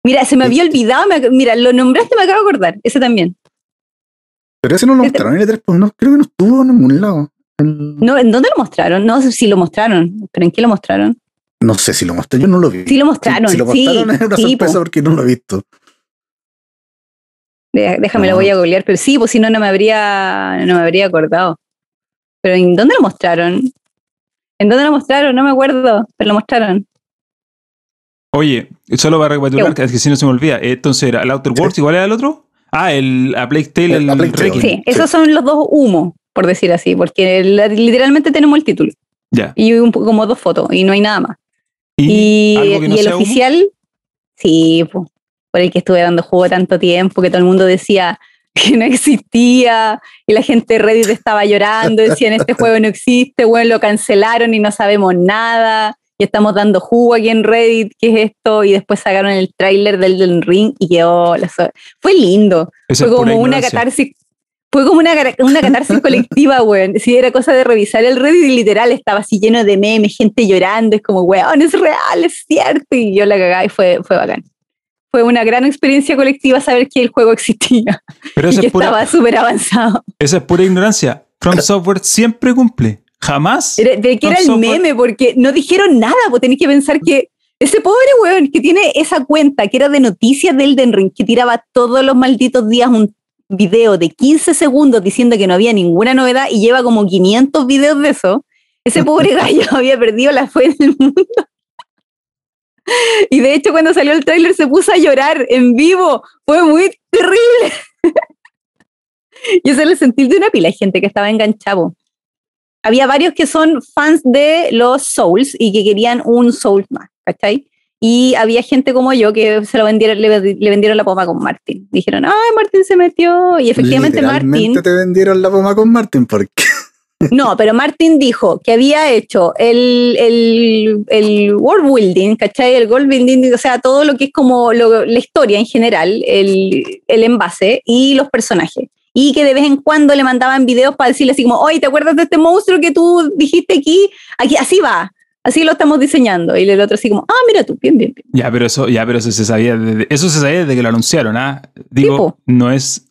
Mira, se me había olvidado. me mira, lo nombraste, me acabo de acordar. Ese también. Pero ese no lo Este- mostraron en el 3, pues no, creo que no estuvo en ningún lado. El- No, ¿En dónde lo mostraron? No sé si lo mostraron. ¿Pero en qué lo mostraron? No sé si lo mostré, yo no lo vi. Sí lo mostraron. Si, si lo sí, mostraron es una sí, sorpresa po. porque no lo he visto. Déjame, No. lo voy a googlear. Pero sí, pues si no, no me habría, no me habría acordado. Pero ¿en dónde lo mostraron? ¿En dónde lo mostraron? No me acuerdo, pero lo mostraron. Oye, solo para recapitular, que es que si no se me olvida. Entonces era el Outer Worlds, igual era el otro. Ah, el a Plague Tale, El- el, Plague Tale. Sí, Sí. esos son los dos humos, por decir así, porque literalmente tenemos el título Ya. y un como dos fotos y no hay nada más. Y, Y, algo que no y el humo. oficial, sí, po, por el que estuve dando juego tanto tiempo, que todo el mundo decía que no existía, y la gente de Reddit estaba llorando, decían este juego no existe, bueno, lo cancelaron y no sabemos nada, y estamos dando jugo aquí en Reddit, ¿qué es esto? Y después sacaron el tráiler del Ring y quedó, la so- fue lindo, Esa fue como una catarsis. Fue como una, una catarsis colectiva, weón. Sí, era cosa de revisar el Reddit y literal estaba así lleno de memes, gente llorando, es como, weón, es real, es cierto. Y yo la cagaba y fue, fue bacán. Fue una gran experiencia colectiva saber que el juego existía Pero y que es, pura, estaba súper avanzado. esa es pura ignorancia. From Software siempre cumple. Jamás. Era- de que era el Software- meme, porque no dijeron nada, pues tenéis que pensar que ese pobre weón que tiene esa cuenta que era de noticias del Den Ring, que tiraba todos los malditos días un video de 15 segundos diciendo que no había ninguna novedad y lleva como 500 videos de eso, ese pobre gallo había perdido la fe en el mundo. Y de hecho cuando salió el tráiler se puso a llorar en vivo, fue muy terrible. y ese era el sentir de una pila, hay gente que estaba enganchado había varios que son fans de los Souls y que querían un Souls más, ¿cachai? Y había gente como yo que se lo vendieron, le, le vendieron la poma con Martin. Dijeron, ay, Martin se metió. Y efectivamente Martin, te vendieron la poma con Martin porque no, pero Martin dijo que había hecho el, el, el world building, ¿cachai? El world building, o sea, todo lo que es como lo- la historia en general, el, el envase y los personajes. Y que de vez en cuando le mandaban videos para decirle así como, oye, ¿te acuerdas de este monstruo que tú dijiste aquí? aquí así va, así lo estamos diseñando. Y el otro así como, ah, mira tú, bien, bien, bien. Ya, pero eso, ya, pero eso se sabía desde, eso se sabía desde que lo anunciaron, ¿ah? Digo, no es.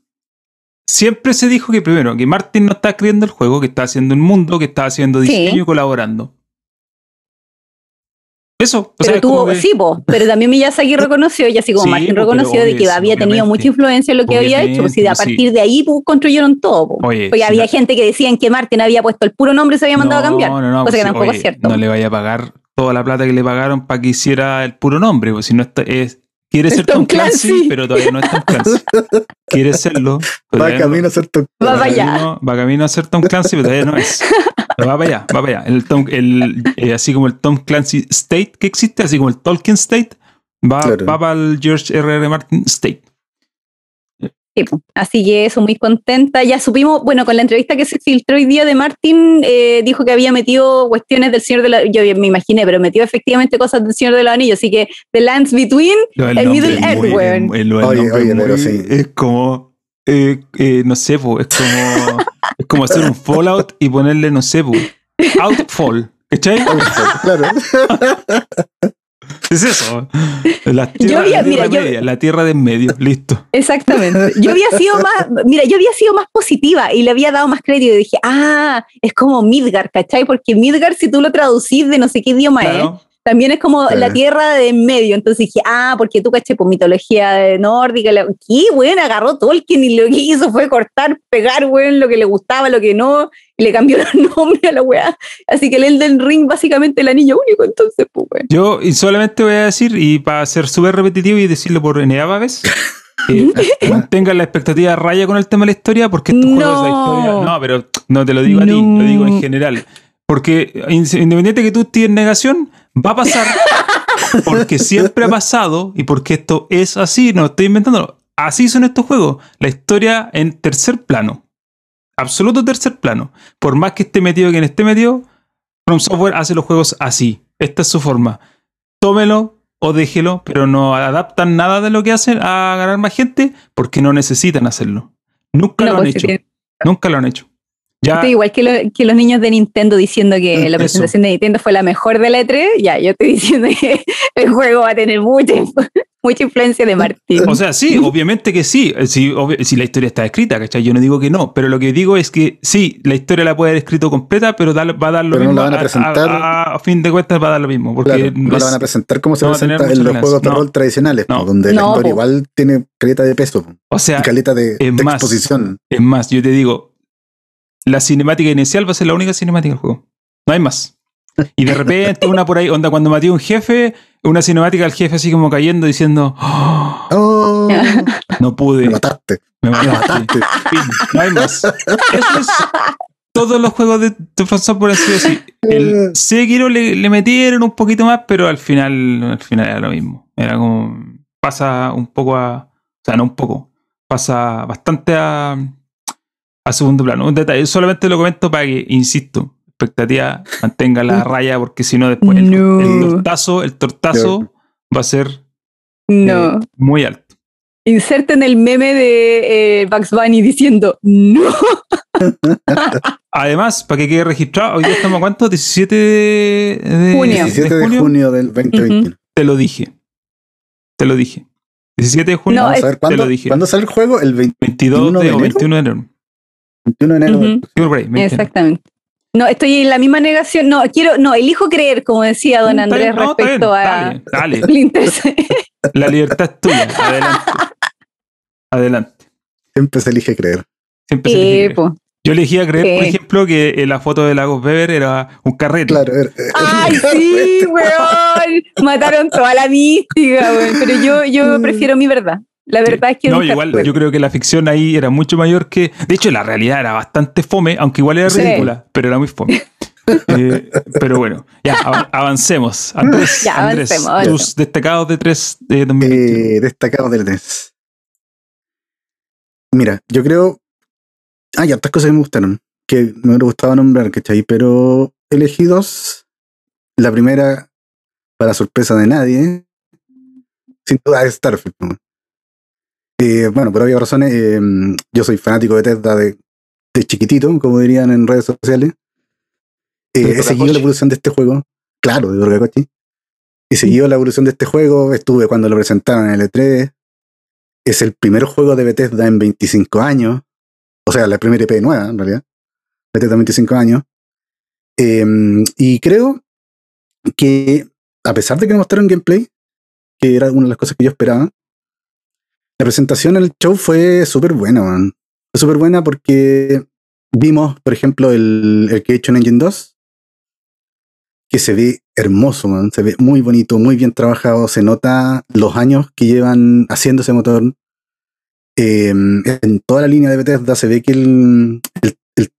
Siempre se dijo que primero, que Martin no está escribiendo el juego, que está haciendo un mundo, que está haciendo Sí. diseño y colaborando. Eso, o pero sea, tuvo, que- sí, po, pero también Miyazaki reconoció, y así como Sí, Martin po, reconoció de que había tenido mucha influencia en lo que había hecho, pues, y a partir de ahí pues, construyeron todo. po. Oye, Porque si había gente que decían que Martin había puesto el puro nombre y se había mandado a cambiar. No, no, no, cosa que sí, tampoco oye, es cierto. No le vaya a pagar toda la plata que le pagaron para que hiciera el puro nombre, pues si no está, es, quiere ser Tom Tom Clancy, Clancy. pero todavía no es Tom Clancy. quiere serlo. va camino a ser tu. Va va para allá. camino- va camino a ser Tom Clancy, pero todavía no es. Va para allá, va para allá. El Tom- el, eh, así como el Tom Clancy State que existe, así como el Tolkien State, va, Claro. va para el George R. R. Martin State. Sí. Así que eso, muy contenta. Ya supimos, bueno, con la entrevista que se filtró hoy día de Martin, eh, dijo que había metido cuestiones del Señor de la Yo me imaginé, pero metió efectivamente cosas del Señor de los Anillos. Así que The Lands Between, El Middle es Earth, muy- weón. el- el Oye, nombre oye, es pero muy- sí. Es como. Eh, eh, no sé, po, es como. es como hacer un Fallout y ponerle, no sé, po, Outfall. ¿Cachai? Claro. Es eso. La Yo tierra, había- la mira, tierra yo- media, la tierra de en medio, listo. Exactamente. Yo había sido más, mira, yo había sido más positiva y le había dado más crédito. Y dije, ah, es como Midgar, ¿cachai? Porque Midgar, si tú lo traducís de no sé qué idioma es, Claro. También es como Sí. la tierra de en medio. Entonces dije, ah, porque tú, caché, por mitología eh, nórdica. la- ¿Qué, weón? Agarró Tolkien y lo que hizo fue cortar, pegar, weón, lo que le gustaba, lo que no, y le cambió los nombres a la weá. Así que el Elden Ring, básicamente, el anillo único, entonces, pues, weón. Yo y solamente voy a decir, y para ser súper repetitivo y decirlo por enésima vez, mantengan la expectativa a raya con el tema de la historia, porque estos juegos de la No. historia. No, pero no te lo digo a ti, No. lo digo en general. Porque in- independiente que tú estés en negación, va a pasar. Porque siempre ha pasado y porque esto es así, no estoy inventando. Así son estos juegos. La historia en tercer plano. Absoluto tercer plano. Por más que esté metido quien esté metido, From Software hace los juegos así. Esta es su forma. Tómelo o déjelo, pero no adaptan nada de lo que hacen a ganar más gente porque no necesitan hacerlo. Nunca No, lo han pues, hecho. Nunca lo han hecho. Ya, Estoy igual que, lo- que los niños de Nintendo diciendo que Mm, la eso. presentación de Nintendo fue la mejor de la E3. Ya, yo estoy diciendo que el juego va a tener mucha, mucha influencia de Martín. O sea, sí, obviamente que sí. Eh, Si, obvi- si la historia está escrita, ¿cachai? Yo no digo que no, pero lo que digo es que sí, la historia la puede haber escrito completa, pero da- va a dar lo Pero no mismo. la van a presentar. A, a- a fin de cuentas va a dar lo mismo. Porque Claro, no es- la van a presentar como se no presenta en los juegos de rol tradicionales, No. po, donde la historia po. igual tiene caleta de peso o sea, y caleta de, es de más. exposición. es más, yo te digo, la cinemática inicial va a ser la única cinemática del juego. No hay más. Y de repente una por ahí, onda, cuando maté a un jefe, una cinemática del jefe así como cayendo diciendo, "Oh, ¡Oh! no pude, Me mataste, me me mataste. no hay más. Eso es. Todos los juegos de, de sido así. El Sekiro le, le metieron un poquito más, pero al final, al final era lo mismo. Era como. Pasa un poco a. O sea, no un poco. Pasa bastante a. A segundo plano. Un detalle. Solamente lo comento para que, insisto, expectativa, mantenga la raya, porque si no, después el, No. el tortazo, el tortazo va a ser no. eh, muy alto. Inserten el meme de eh, Bugs Bunny diciendo no. Además, para que quede registrado, hoy día estamos a cuánto? 17 de, de- Junio. 17 de junio del 2021. Te lo dije. Te lo dije. 17 de junio, No, Vamos a ver te cuándo, lo dije. cuándo sale el juego, el 22 21 de, de o enero. 21 de enero. 21 de enero. Ujú. Sí, por ahí, 21. Exactamente. No, estoy en la misma negación. No, quiero, no, elijo creer, como decía don Está Andrés, no, respecto bien, a Dale. La libertad es tuya. Adelante. Adelante. Siempre se elige creer. Siempre se elige Eh, creer. Yo elegí a creer, por Sí. ejemplo, que eh, la foto de Lagos Weber era un carrete. Claro, ¡Ay, sí, weón! Mataron toda la mística, weón. Pero yo, yo prefiero mi verdad. La verdad es que No, igual, fue. yo creo que la ficción ahí era mucho mayor que. De hecho, la realidad era bastante fome, aunque igual era Sí. ridícula, pero era muy fome. Eh, pero bueno, ya, av- avancemos. Andrés, Ya, Andrés avancemos, tus destacados de 3 de 2021. eh, destacado del NES. Mira, yo creo. Hay hartas cosas que me gustaron, que me hubiera gustado nombrar, ¿cachai? Pero elegí dos. La primera, para sorpresa de nadie, sin duda es Starfield. ¿No? Eh, bueno, por obvias razones, eh, yo soy fanático de Tesla de, de chiquitito, como dirían en redes sociales. Eh, ¿De he seguido la evolución de este juego. Claro, de Tokakoshi. He seguido la evolución de este juego. Estuve cuando lo presentaron en el E3. Es el primer juego de Bethesda en 25 años. O sea, la primera EP nueva, en realidad. Bethesda 25 años. Eh, y creo que, a pesar de que no mostraron gameplay, que era una de las cosas que yo esperaba, la presentación en el show fue súper buena, man. Fue súper buena porque vimos, por ejemplo, el, que he hecho en Engine 2, que se ve hermoso, man. se ve muy bonito, muy bien trabajado, se nota los años que llevan haciendo ese motor. Eh, en toda la línea de Bethesda se ve que el,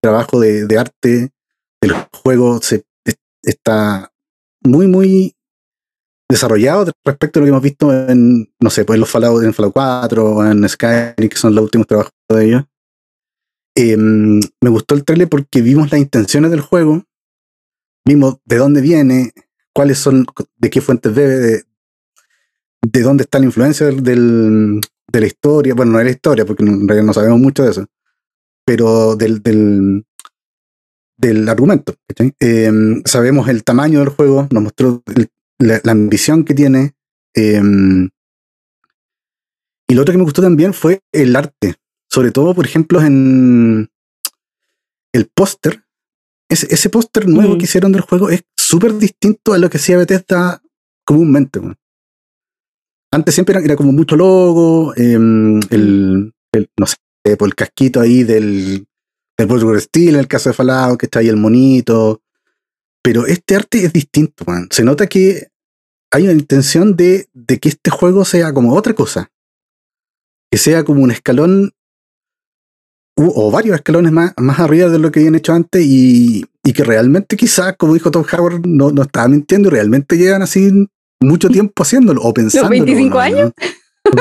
trabajo de, de arte del juego se, es- está muy, muy desarrollado respecto a lo que hemos visto en, no sé, pues en los Fallout, en Fallout 4 o en Skyrim, que son los últimos trabajos de ellos. Eh, me gustó el trailer porque vimos las intenciones del juego, vimos de dónde viene, cuáles son, de qué fuentes bebe, de, de dónde está la influencia del, del- de la historia, bueno, no de la historia, porque en realidad no sabemos mucho de eso, pero del, del, del argumento. Eh, sabemos el tamaño del juego, nos mostró el- la, la ambición que tiene. em, y lo otro que me gustó también fue el arte. Sobre todo, por ejemplo, en el póster. Ese, ese póster nuevo Mm. que hicieron del juego es súper distinto a lo que hacía Bethesda comúnmente. Antes siempre era, era como mucho logo, em, el, el- no sé, por el casquito ahí del, del Steel, en el caso de Fallout, que está ahí el monito. Pero este arte es distinto, man. Se nota que hay una intención de, de que este juego sea como otra cosa. Que sea como un escalón o varios escalones más, más arriba de lo que habían hecho antes y, y que realmente quizás, como dijo Tom Howard, no, no estaba mintiendo, realmente llegan así mucho tiempo haciéndolo o pensando. 25 años?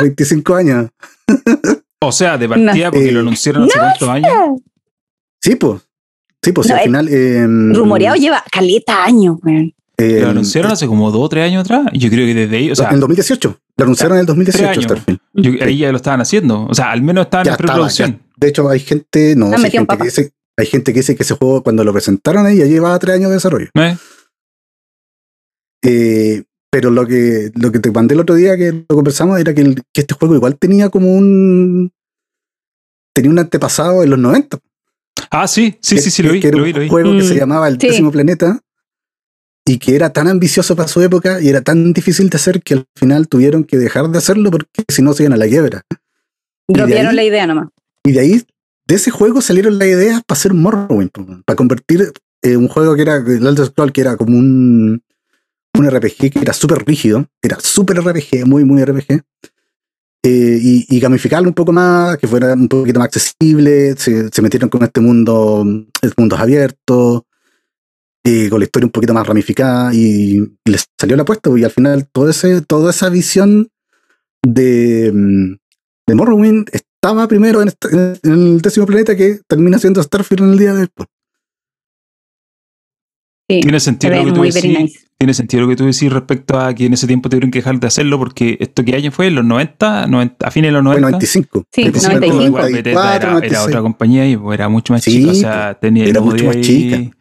25 años. O sea, de partida, No. porque Eh, lo anunciaron hace no cuántos años. Sí, pues. Sí, pues No, al final... em, Rumoreado lleva caleta años, weón. em, Lo anunciaron hace como dos o tres años atrás. Yo creo que desde ahí, o sea, en 2018. Lo anunciaron en el 2018, tres años. Starfield. yo- ahí ya lo estaban haciendo. O sea, al menos estaban Ya en preproducción. De hecho, hay gente, no, hay, gente que dice, hay gente que dice que ese juego, cuando lo presentaron ahí, ya llevaba tres años de desarrollo. ¿Eh? Eh, pero lo que, lo que te mandé el otro día que lo conversamos era que, el- que este juego igual tenía como un. tenía un antepasado en los 90. Ah, sí, sí, que- sí, sí, lo vi, que era lo un vi, lo vi. juego que se Mm. llamaba El Sí. décimo planeta y que era tan ambicioso para su época y era tan difícil de hacer que al final tuvieron que dejar de hacerlo porque si no se iban a la quiebra. Y de Dropearon ahí- la idea nomás. Y de ahí, de ese juego salieron las ideas para hacer Morrowind, para convertir eh, un juego que era el Elder Scroll, que era como un, un RPG que era súper rígido, era súper RPG, muy, muy RPG, eh, y, y gamificarlo un poco más, que fuera un poquito más accesible, se, se metieron con este mundo, el mundos abiertos, eh, con la historia un poquito más ramificada, y, y les salió la apuesta, y al final todo ese, toda esa visión de, mm, de Morrowind estaba primero en, esta- en el décimo planeta que termina siendo Starfield en el día de después. Sí, Tiene se sentido lo que tú decís. nice. Tiene sentido lo que tú decís respecto a que en ese tiempo tuvieron que dejar de hacerlo porque esto que año fue, en los 90, 90 a fines de los Fue 90. 95. Sí, 95, 95. Igual Bethesda 94, era, era 96. otra compañía y pues, era mucho más Sí, chica. O sea, tenía era mucho más chica. Y,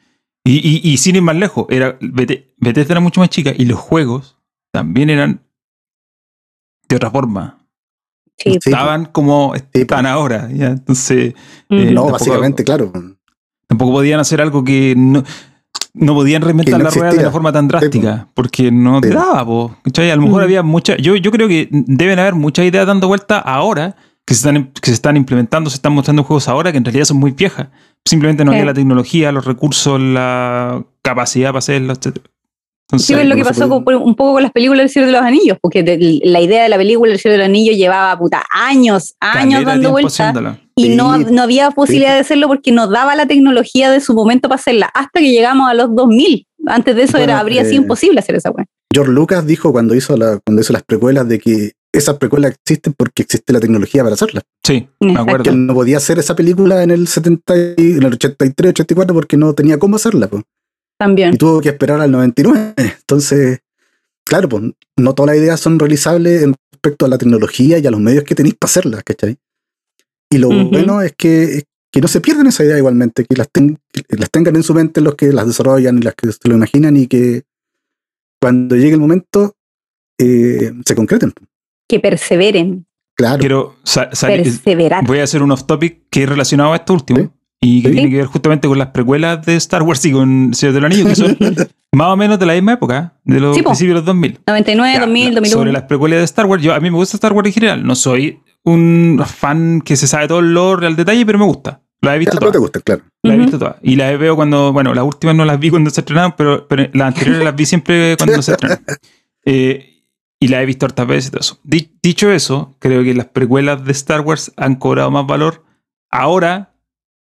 y, y sin ir más lejos, era, Bethesda era mucho más chica y los juegos también eran de otra forma. Sí, Sí, Estaban como están ahora. ¿ya? Entonces, Mm. eh, No, tampoco- básicamente, claro. tampoco podían hacer algo que no, no podían reinventar no la rueda de una forma tan drástica, porque no te daba, po, ¿cachai? A lo mejor Mm. había muchas, yo, yo creo que deben haber muchas ideas dando vuelta ahora que se, están, que se están implementando, se están mostrando juegos ahora que en realidad son muy viejas. Simplemente no Sí. había la tecnología, los recursos, la capacidad para hacerlo, etc. Entonces, Sí, es lo que pasó con- un poco con las películas del Señor de los Anillos, porque de- la idea de la película del Señor de los Anillos llevaba puta años, años dando vueltas. Y no, Sí, no había posibilidad sí. de hacerlo porque no daba la tecnología de su momento para hacerla, hasta que llegamos a los 2000. Antes de eso Bueno, era, habría eh, sido imposible hacer esa weá. George Lucas dijo cuando hizo, la, cuando hizo las precuelas de que esas precuelas existen porque existe la tecnología para hacerlas. Sí, me. Que acuerdo. él no podía hacer esa película en el 70 y- en el 83, 84 porque no tenía cómo hacerla. pues. También. y tuvo que esperar al 99. Entonces, claro, pues no todas las ideas son realizables en respecto a la tecnología y a los medios que tenéis para hacerlas, ¿cachai? Y lo bueno es que, que no se pierdan esa idea igualmente, que las, ten- que las tengan en su mente los que las desarrollan y las que se lo imaginan y que cuando llegue el momento eh, se concreten. Que perseveren, Claro. Quiero perseverar. Voy a hacer un off topic que es relacionado a esto último. Sí. Y que Sí. tiene que ver justamente con las precuelas de Star Wars y con Señor del Anillo, que son más o menos de la misma época, de los Sí, principios de los 2000. 99, Ya, 2000, la- 2001. Sobre las precuelas de Star Wars, yo a mí me gusta Star Wars en general. No soy un fan que se sabe todo el lore al detalle, pero me gusta. Las he Ya, visto te todas. gusta, claro. Las he visto todas. Y las veo cuando, bueno, las últimas no las vi cuando se estrenaron, pero, pero las anteriores las vi siempre cuando se estrenaron. Eh, y las he visto hartas veces y todo eso. Di- dicho eso, creo que las precuelas de Star Wars han cobrado más valor ahora,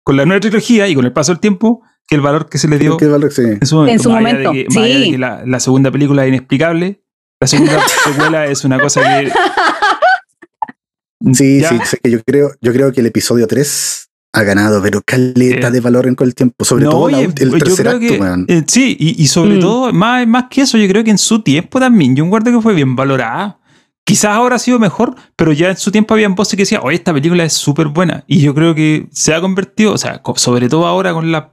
con la nueva trilogía y con el paso del tiempo, que el valor que se le dio ¿Qué valor? Sí. en su momento. En su momento, que, sí. que la, la segunda película es inexplicable, la segunda precuela es una cosa que. Sí, Ya, sí, yo creo, yo creo que el episodio 3 ha ganado, pero caleta Eh, de valor en con el tiempo. Sobre No, todo la oye, ulti- el tercer acto, que, weón. eh, sí, y, y sobre Mm. todo, más, más que eso, yo creo que en su tiempo también, yo guardo que fue bien valorada. Quizás ahora ha sido mejor, pero ya en su tiempo habían voces que decían, oye, esta película es súper buena. Y yo creo que se ha convertido, o sea, sobre todo ahora con la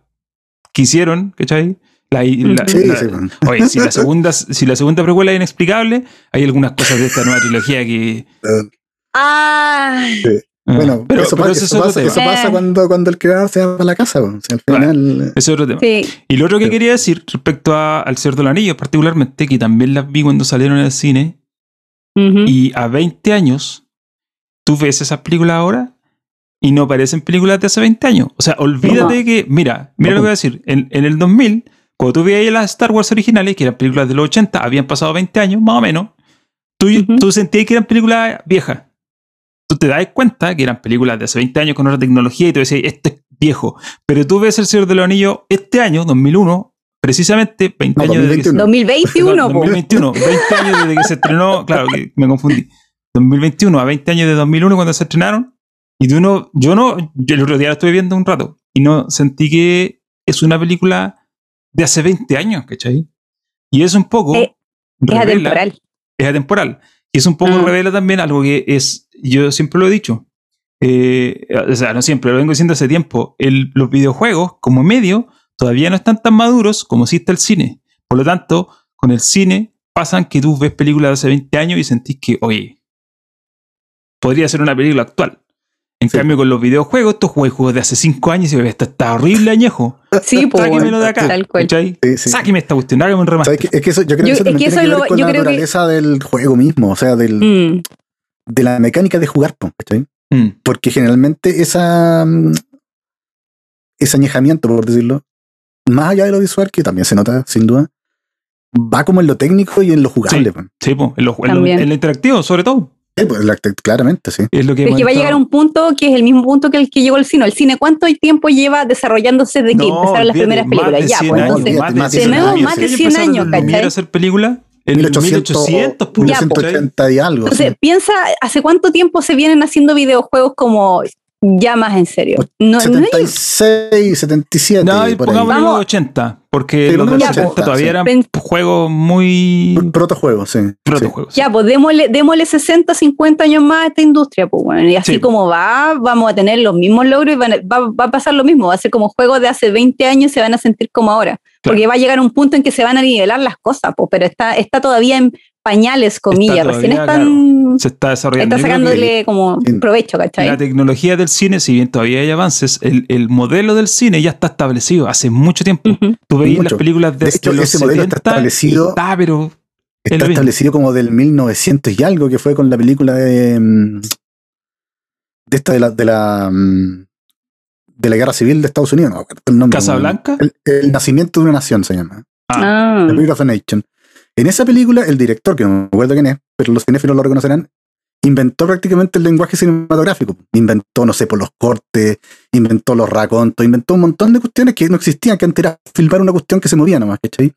que hicieron, ¿cachai? La, la- Sí, la- sí, bueno. Oye, si la segunda, si la segunda precuela es inexplicable, hay algunas cosas de esta nueva trilogía que. Ah, ah, Bueno, pero, eso, pero pa- ese es eso pasa, eso pasa Eh. cuando, cuando el creador se va para la casa. O sea, al final. Ese es otro tema. sí. Y lo otro que Sí. quería decir respecto a- al Señor de los Anillos, particularmente, que también las vi cuando salieron en el y a 20 años, tú ves esas películas ahora y no parecen películas de hace 20 años. O sea, olvídate No. de que, mira, mira No. lo que voy a decir, en, en el 2000, cuando tú veías las Star Wars originales, que eran películas de los 80, habían pasado 20 años, más o menos, tú, tú sentías que eran películas viejas. Tú te das cuenta que eran películas de hace 20 años con otra tecnología y tú decías, esto es viejo. Pero tú ves El Señor de los Anillos este año, 2001, precisamente 20 No, años desde que 2021. 2021, po. 2021, 20 años desde que se estrenó, claro, que me confundí. 2021 a 20 años de 2001 cuando se estrenaron. Y tú no, yo no, yo el otro día la estuve viendo un rato y no sentí que es una película de hace 20 años, ¿cachai? Y es un poco. Eh, Es revela- atemporal. es atemporal. Y es un poco Mm. revela también algo que es, yo siempre lo he dicho, eh, o sea, no siempre, lo vengo diciendo hace tiempo, el- los videojuegos como medio todavía no están tan maduros como si está el cine. Por lo tanto, con el cine pasan que tú ves películas de hace 20 años y sentís que, oye, podría ser una película actual. En Sí. cambio, con los videojuegos, tú juegas juegos de hace 5 años y ves, esto está horrible añejo. Sí, pues. Sáquemelo de acá. Tal cual. Sí, sí. Sáqueme esta cuestión, hágame un remaster. Es que eso, yo creo Yo- que eso es que tiene eso que lo- ver con yo la creo que- naturaleza del juego mismo, o sea, del, Mm, de la mecánica de jugar, ¿cachai? Mm. Porque generalmente esa, mm, ese añejamiento, por decirlo, más allá de lo visual, que también se nota, sin duda, va como en lo técnico y en lo jugable. po. Sí, po, en, lo, en, lo, en lo interactivo, sobre todo. Sí, pues, la- claramente, sí. Es lo que que va a llegar un punto que es el mismo punto que el que llegó el cine. El cine, ¿cuánto tiempo lleva desarrollándose de que No, empezaron las olvídate, primeras más películas? Ya, 100 pues años, entonces. más de más de 100 100 años, más de Sí, 100 empezaron años, ¿cachai? a hacer películas en 1800, 1800, pues, ¿cachai? 1880 y algo. Entonces, sí. piensa, ¿hace cuánto tiempo se vienen haciendo videojuegos como ya más en serio? No, no es- 76, 77, No, y por ahí. pongámosle los Vamos. 80, porque Sí, los pongámosle 80 80, todavía sí. eran Pen- juegos muy Protojuegos, sí. sí. protojuegos. ya, pues démosle, démosle 60, 50 años más a esta industria, pues bueno, y así Sí. como va, vamos a tener los mismos logros y van a- va, va a pasar lo mismo, va a ser como juegos de hace 20 años y se van a sentir como ahora, porque va a llegar un punto en que se van a nivelar las cosas, pues, pero está, está todavía en pañales, comillas, recién todavía, están, Se está desarrollando. está sacándole como Sí. provecho, ¿cachai? La tecnología del cine, si bien todavía hay avances, el, el modelo del cine ya está establecido hace mucho tiempo. Tú veías las películas de, De hecho, los ese modelo está 70 establecido- Está, pero establecido como del 1900 y algo, que fue con la película de. mm, de esta de la. de la. mm, de la guerra civil de Estados Unidos, no el nombre. Casablanca. El, el nacimiento de una nación se llama. Ah. The Birth of a Nation. En esa película, el director, que no me acuerdo quién es, pero los cinéfilos lo reconocerán, inventó prácticamente el lenguaje cinematográfico. Inventó, no sé, por los cortes, inventó los racontos, inventó un montón de cuestiones que no existían, que antes era filmar una cuestión que se movía nomás, ¿cachai?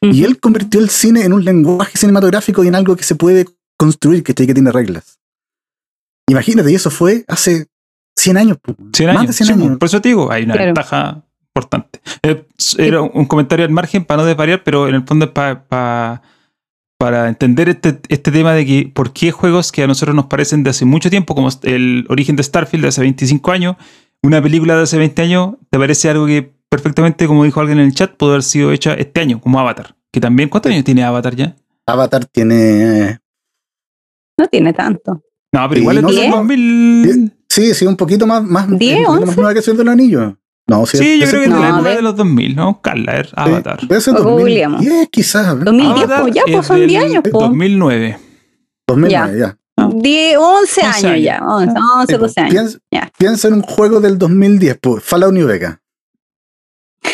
Y él convirtió el cine en un lenguaje cinematográfico y en algo que se puede construir, ¿cachai? Que tiene reglas. Imagínate, y eso fue hace 100 años. po. 100 Más años. de 100 sí, años. Por eso te digo, hay una Claro. ventaja importante. Eh, era un comentario al margen para no desvariar, pero en el fondo es pa- pa- para entender este, este tema de que por qué juegos que a nosotros nos parecen de hace mucho tiempo, como el origen de Starfield de hace 25 años, una película de hace 20 años, te parece algo que perfectamente, como dijo alguien en el chat, puede haber sido hecha este año, como Avatar. Que también, ¿cuántos años tiene Avatar ya? Avatar tiene. No tiene tanto. No, pero Sí, igual es no de sé. 2000. Sí, sí, un poquito más, más, ¿Diez, un poquito más nueva que el Señor de los Anillos. No, sí, Sí, yo creo que es de la No, época de- de los 2000, ¿no? Carla, er, Avatar. Sí, debe ser O 2010 googleamos. quizás. ¿eh? 2010, Avatar pues ya, es pues son del 10 años, pues. 2009. 2009, ya. 10, 11 11 años años. ya, 11, 11 Sí, 12 años. Piensa, Ya. piensa en un juego del 2010, pues, Fallout New Vegas.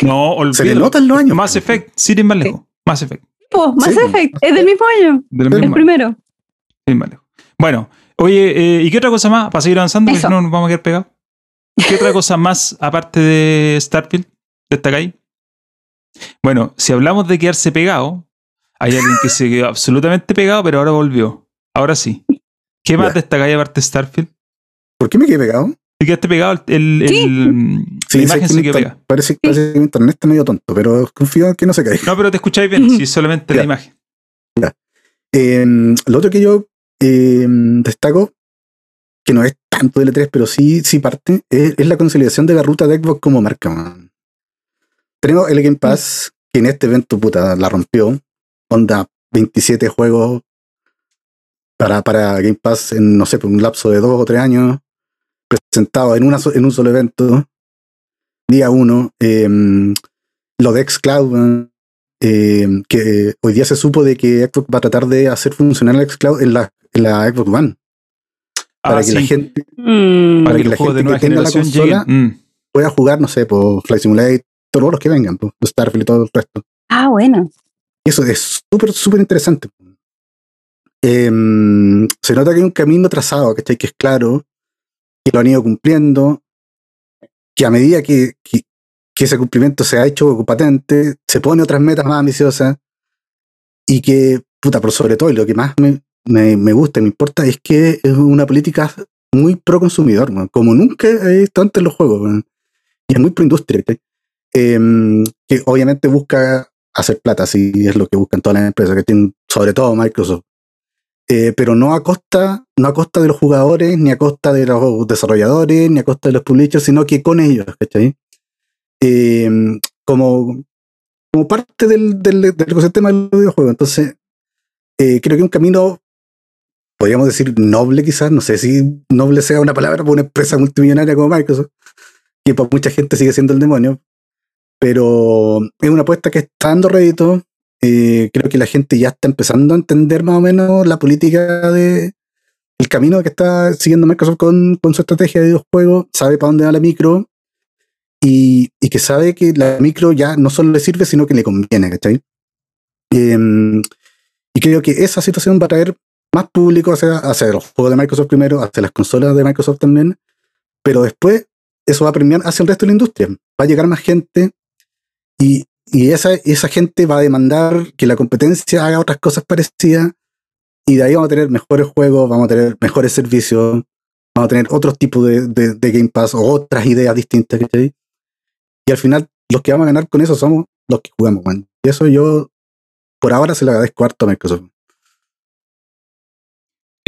No, Se le olvídalo. notan los años. Mass Effect, sin ir más lejos. Mass Effect, Pues, Mass Sí. Effect, es del mismo año, de Sí. lo el primero. sin más lejos. Bueno, oye, eh, ¿y qué otra cosa más? Para seguir avanzando, Eso. si no nos vamos a quedar pegados. ¿Qué otra cosa más, aparte de Starfield, destacáis? Bueno, si hablamos de quedarse pegado, hay alguien que se quedó absolutamente pegado, pero ahora volvió. Ahora sí. ¿Qué más Ya. destacáis aparte de Starfield? ¿Por qué me quedé pegado? ¿Te quedaste pegado? El, el- Sí. el- Sí, la imagen que se inter- pegada. Parece, parece que mi internet está medio tonto, pero confío en que no se caiga. No, pero te escucháis bien, si solamente la Ya. imagen. Eh, lo otro que yo eh, destaco, que no es tanto del E3, pero sí, sí parte, es, la consolidación de la ruta de Xbox como marca. man. Tenemos el Game Pass, que en este evento, puta, la rompió. Onda 27 juegos para, para Game Pass en, no sé, por un lapso de dos o tres años, presentado en, una, en un solo evento, día uno. Em, lo de Xcloud, em, que hoy día se supo de que Xbox va a tratar de hacer funcionar el Xcloud en la, en la Xbox One. Para Ah, que la gente, Mm. para que que la de gente que tenga la consola. Mm. pueda jugar, no sé, por Flight Simulator, todos los que vengan, pues, Starfield y todo el resto. Ah, bueno. Eso es súper, súper interesante. Em, se nota que hay un camino trazado, ¿cachai? Que es claro, que lo han ido cumpliendo, que a medida que, que- que ese cumplimiento se ha hecho patente, se pone otras metas más ambiciosas y que, puta, por sobre todo, y lo que más me, me, me gusta me importa es que es una política muy pro consumidor, como nunca he visto antes en los juegos, y es muy pro industria. Em, que obviamente busca hacer plata, si es lo que buscan todas las empresas, que tienen, sobre todo Microsoft. Eh, pero no a costa, no a costa de los jugadores, ni a costa de los desarrolladores, ni a costa de los publishers, sino que con ellos, ¿cachai? Eh, como, como parte del, del, del ecosistema del videojuego. Entonces, eh, creo que un camino, podríamos decir noble quizás, no sé si noble sea una palabra para una empresa multimillonaria como Microsoft, que para mucha gente sigue siendo el demonio, pero es una apuesta que está dando rédito. Eh, creo que la gente ya está empezando a entender más o menos la política de el camino que está siguiendo Microsoft con, con su estrategia de videojuegos, sabe para dónde va la micro y, y que sabe que la micro ya no solo le sirve, sino que le conviene, ¿cachai? Em, y creo que esa situación va a traer más público hacia, hacia los juegos de Microsoft primero, hacia las consolas de Microsoft también, pero después eso va a premiar hacia el resto de la industria. Va a llegar más gente y, y esa, esa gente va a demandar que la competencia haga otras cosas parecidas y de ahí vamos a tener mejores juegos, vamos a tener mejores servicios, vamos a tener otros tipos de, de- Game Pass o otras ideas distintas, ¿cachai? Y al final los que vamos a ganar con eso somos los que jugamos, man. Y eso yo por ahora se lo agradezco harto a Microsoft.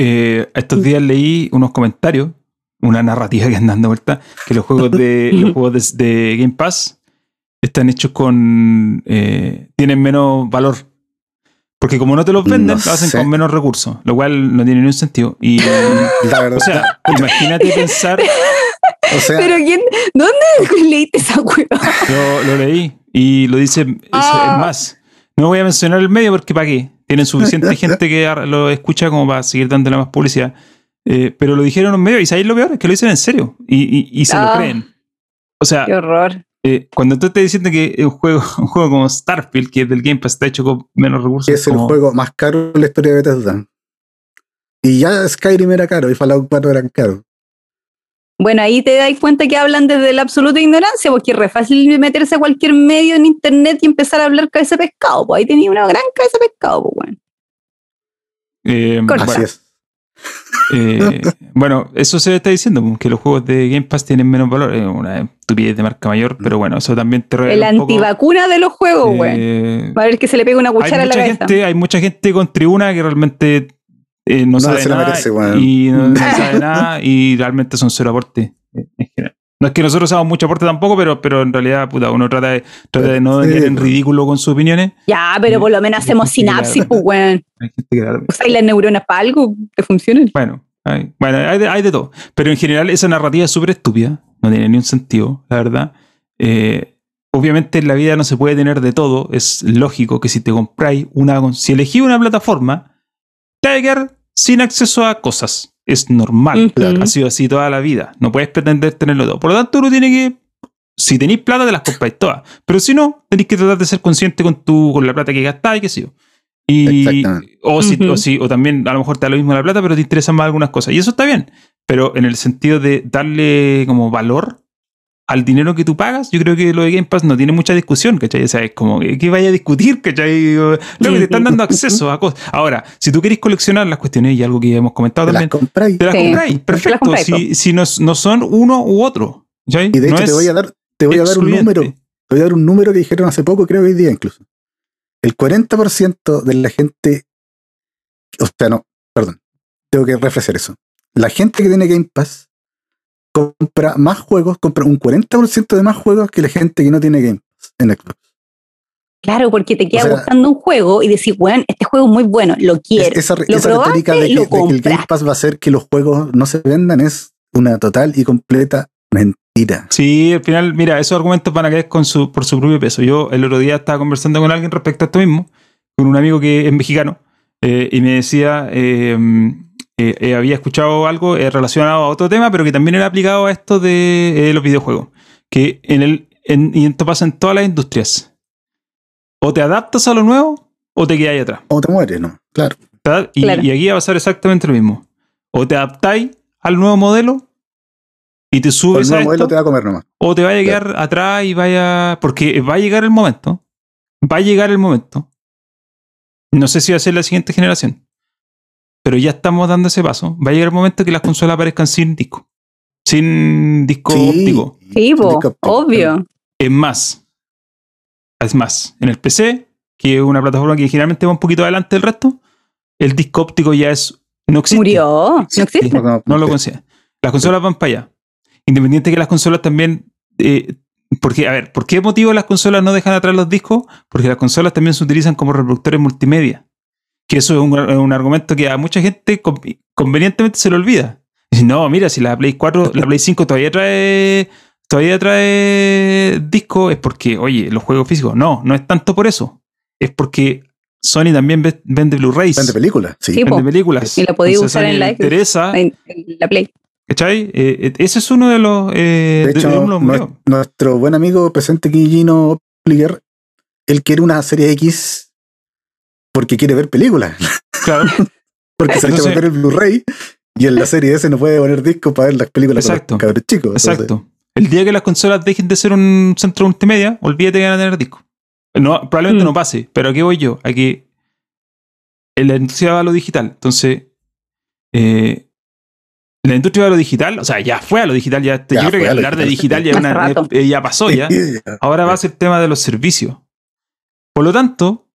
Eh, estos días leí unos comentarios, una narrativa que anda dando vuelta, que los juegos de los juegos de, de Game Pass están hechos con eh, tienen menos valor. Porque como no te los venden, No lo hacen sé. con menos recursos, lo cual no tiene ningún sentido. Y, La verdad, o sea, imagínate pensar, o sea, Pero ¿quién? ¿Dónde leíste esa hueva? yo lo leí y lo dice, es, es Ah. más, no voy a mencionar el medio porque ¿para qué? Tienen suficiente gente que lo escucha como para seguir dándole más publicidad. Eh, pero lo dijeron en un medio y sabéis lo peor, es que lo dicen en serio y, y- y se lo Ah. creen. O sea, Qué horror. eh, cuando tú estás diciendo que un juego, un juego como Starfield, que es del Game Pass, está hecho con menos recursos. es el juego más caro de la historia de Bethesda. Y ya Skyrim era caro y Fallout 4 eran caros. Bueno, ahí te das cuenta que hablan desde la absoluta ignorancia, porque es re fácil meterse a cualquier medio en internet y empezar a hablar cabeza de pescado. Pues ahí tenía una gran cabeza de pescado, pues, bueno. Eh, Corta. Bueno, es. eh, bueno, eso se está diciendo, que los juegos de Game Pass tienen menos valor. Es una estupidez de marca mayor, pero bueno, eso también te El poco, antivacuna de los juegos, güey. eh, Va a ver que se le pega una hay cuchara en la cabeza. gente, hay mucha gente con tribuna que realmente eh, no, No sabe nada merece, y no, no sabe nada y realmente son cero aporte eh, en general. No es que nosotros hagamos mucho aporte tampoco, pero, pero en realidad, puta, uno trata de, trata de no Sí. quedar en ridículo con sus opiniones. Ya, pero por lo menos hacemos Sí, sinapsis, pues, weón. Usáis las neuronas para algo que funcionen. Bueno, hay, bueno hay, de, hay de todo. Pero en general esa narrativa es súper estúpida. No tiene ni un sentido, la verdad. Eh, obviamente en la vida no se puede tener de todo. Es lógico que si te compráis una... Si elegís una plataforma, te a quedar sin acceso a cosas. Es normal. Ha sido así toda la vida. No puedes pretender tenerlo todo. Por lo tanto, uno tiene que... Si tenéis plata, te las compráis todas. Pero si no, tenéis que tratar de ser consciente con, tu, con la plata que gastáis y qué sé yo. Y, o, si, o, si- o también a lo mejor te da lo mismo la plata, pero te interesan más algunas cosas. Y eso está bien. Pero en el sentido de darle como valor al dinero que tú pagas, yo creo que lo de Game Pass no tiene mucha discusión, ¿cachai? O sea, es como que, vaya a discutir, ¿cachai? Lo que te están dando acceso a cosas. Ahora, si tú querés coleccionar las cuestiones y algo que hemos comentado Te las también, compráis. te las Sí. compráis, Te las perfecto. compráis, si si no, no son uno u otro. ¿cachai? Y de No hecho te voy a dar, te voy a dar un número. Te voy a dar un número que dijeron hace poco, creo que hoy día incluso. El 40% de la gente, o sea, no, perdón, tengo que refrescar eso. La gente que tiene Game Pass compra más juegos, compra un 40% de más juegos que la gente que no tiene Game Pass en Xbox. Claro, porque te queda O sea- gustando un juego y decís, weón, este juego es muy bueno, lo quiero. esa lo esa probaste, retórica de que, lo de que el Game. Pass va a hacer que los juegos no se vendan es una total y completa mentira. Sí, al final, mira, esos argumentos van a caer con su, por su propio peso. Yo el otro día estaba conversando con alguien respecto a esto mismo, con un amigo que es mexicano, eh, y me decía, eh, eh, eh, había escuchado algo eh, relacionado a otro tema, pero que también era aplicado a esto de eh, los videojuegos. Que en el, en- y esto pasa en todas las industrias. O te adaptas a lo nuevo o te quedas ahí atrás. O te mueres, ¿no? Claro. Y, Claro. y aquí va a pasar exactamente lo mismo. O te adaptáis al nuevo modelo y te O el subes a nuevo modelo te va a comer nomás. o te vaya a quedar atrás y vaya. Porque va a llegar el momento. Va a llegar el momento. No sé si va a ser la siguiente generación. Pero ya estamos dando ese paso. Va a llegar el momento que las consolas aparezcan sin disco. Sin disco óptico. Sí, Disco obvio. Es más. Es más. En el PC, que es una plataforma que generalmente va un poquito adelante del resto, el disco óptico ya es. No existe. Murió, no Sí. existe. No, No lo considera. Las consolas van para allá. Independiente que las consolas también. eh, porque, a ver, ¿por qué motivo las consolas no dejan atrás los discos? Porque las consolas también se utilizan como reproductores multimedia. Que eso es un, un argumento que a mucha gente con- convenientemente se le olvida. Dice, no, mira, si la Play 4, la Play 5 todavía trae. Todavía trae disco, es porque, oye, los juegos físicos. No, no es tanto por eso. Es porque Sony también ve- vende Blu-rays. Vende películas, sí. Sí, po. Vende películas. Y la podía Entonces, usar en la Xbox. interesa En, la Play. ¿Cachai? Eh, eh, ese es uno de los. eh, De de- hecho, de uno de los nues- motivos. nuestro buen amigo presente aquí, Gino Pliger, él quiere una serie X porque quiere ver películas. Claro, Porque se le echa a Entonces- meter el Blu-ray y en la serie S no puede poner disco para ver las películas Exacto. con los cabros chicos. Entonces, exacto. El día que las consolas dejen de ser un centro multimedia, olvídate que van a tener disco. No, probablemente Mm. no pase, pero ¿a qué voy yo? A que la industria va a lo digital. Entonces, eh, la industria va a lo digital, o sea, ya fue a lo digital, ya, yo Ya creo que hablar de digital ya, una- eh, ya pasó ya. Ahora va a ser tema de los servicios. Por lo tanto,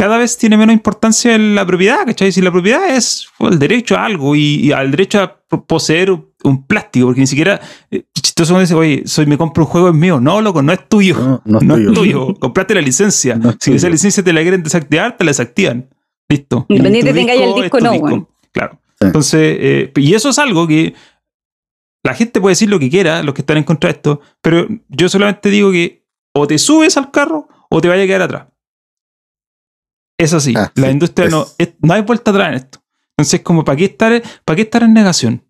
cada vez tiene menos importancia en la propiedad, ¿cachai? Si la propiedad es el derecho a algo y, y al derecho a po- poseer un plástico, porque ni siquiera eh, chistoso cuando dice, oye, soy, me compro un juego, es mío. No, loco, no es tuyo. No, no es No tuyo. es tuyo. Compraste la licencia. No es si esa licencia te la quieren desactivar, te la desactivan. Listo. Independiente tenga ya el disco, no, weón. Claro. Sí. Entonces, eh, y eso es algo que la gente puede decir lo que quiera, los que están en contra de esto, pero yo solamente digo que o te subes al carro o te vaya a quedar atrás. Es así. Ah, la sí, industria es- no, es- no hay vuelta atrás en esto. Entonces, como, ¿para qué estar, para qué estar en negación?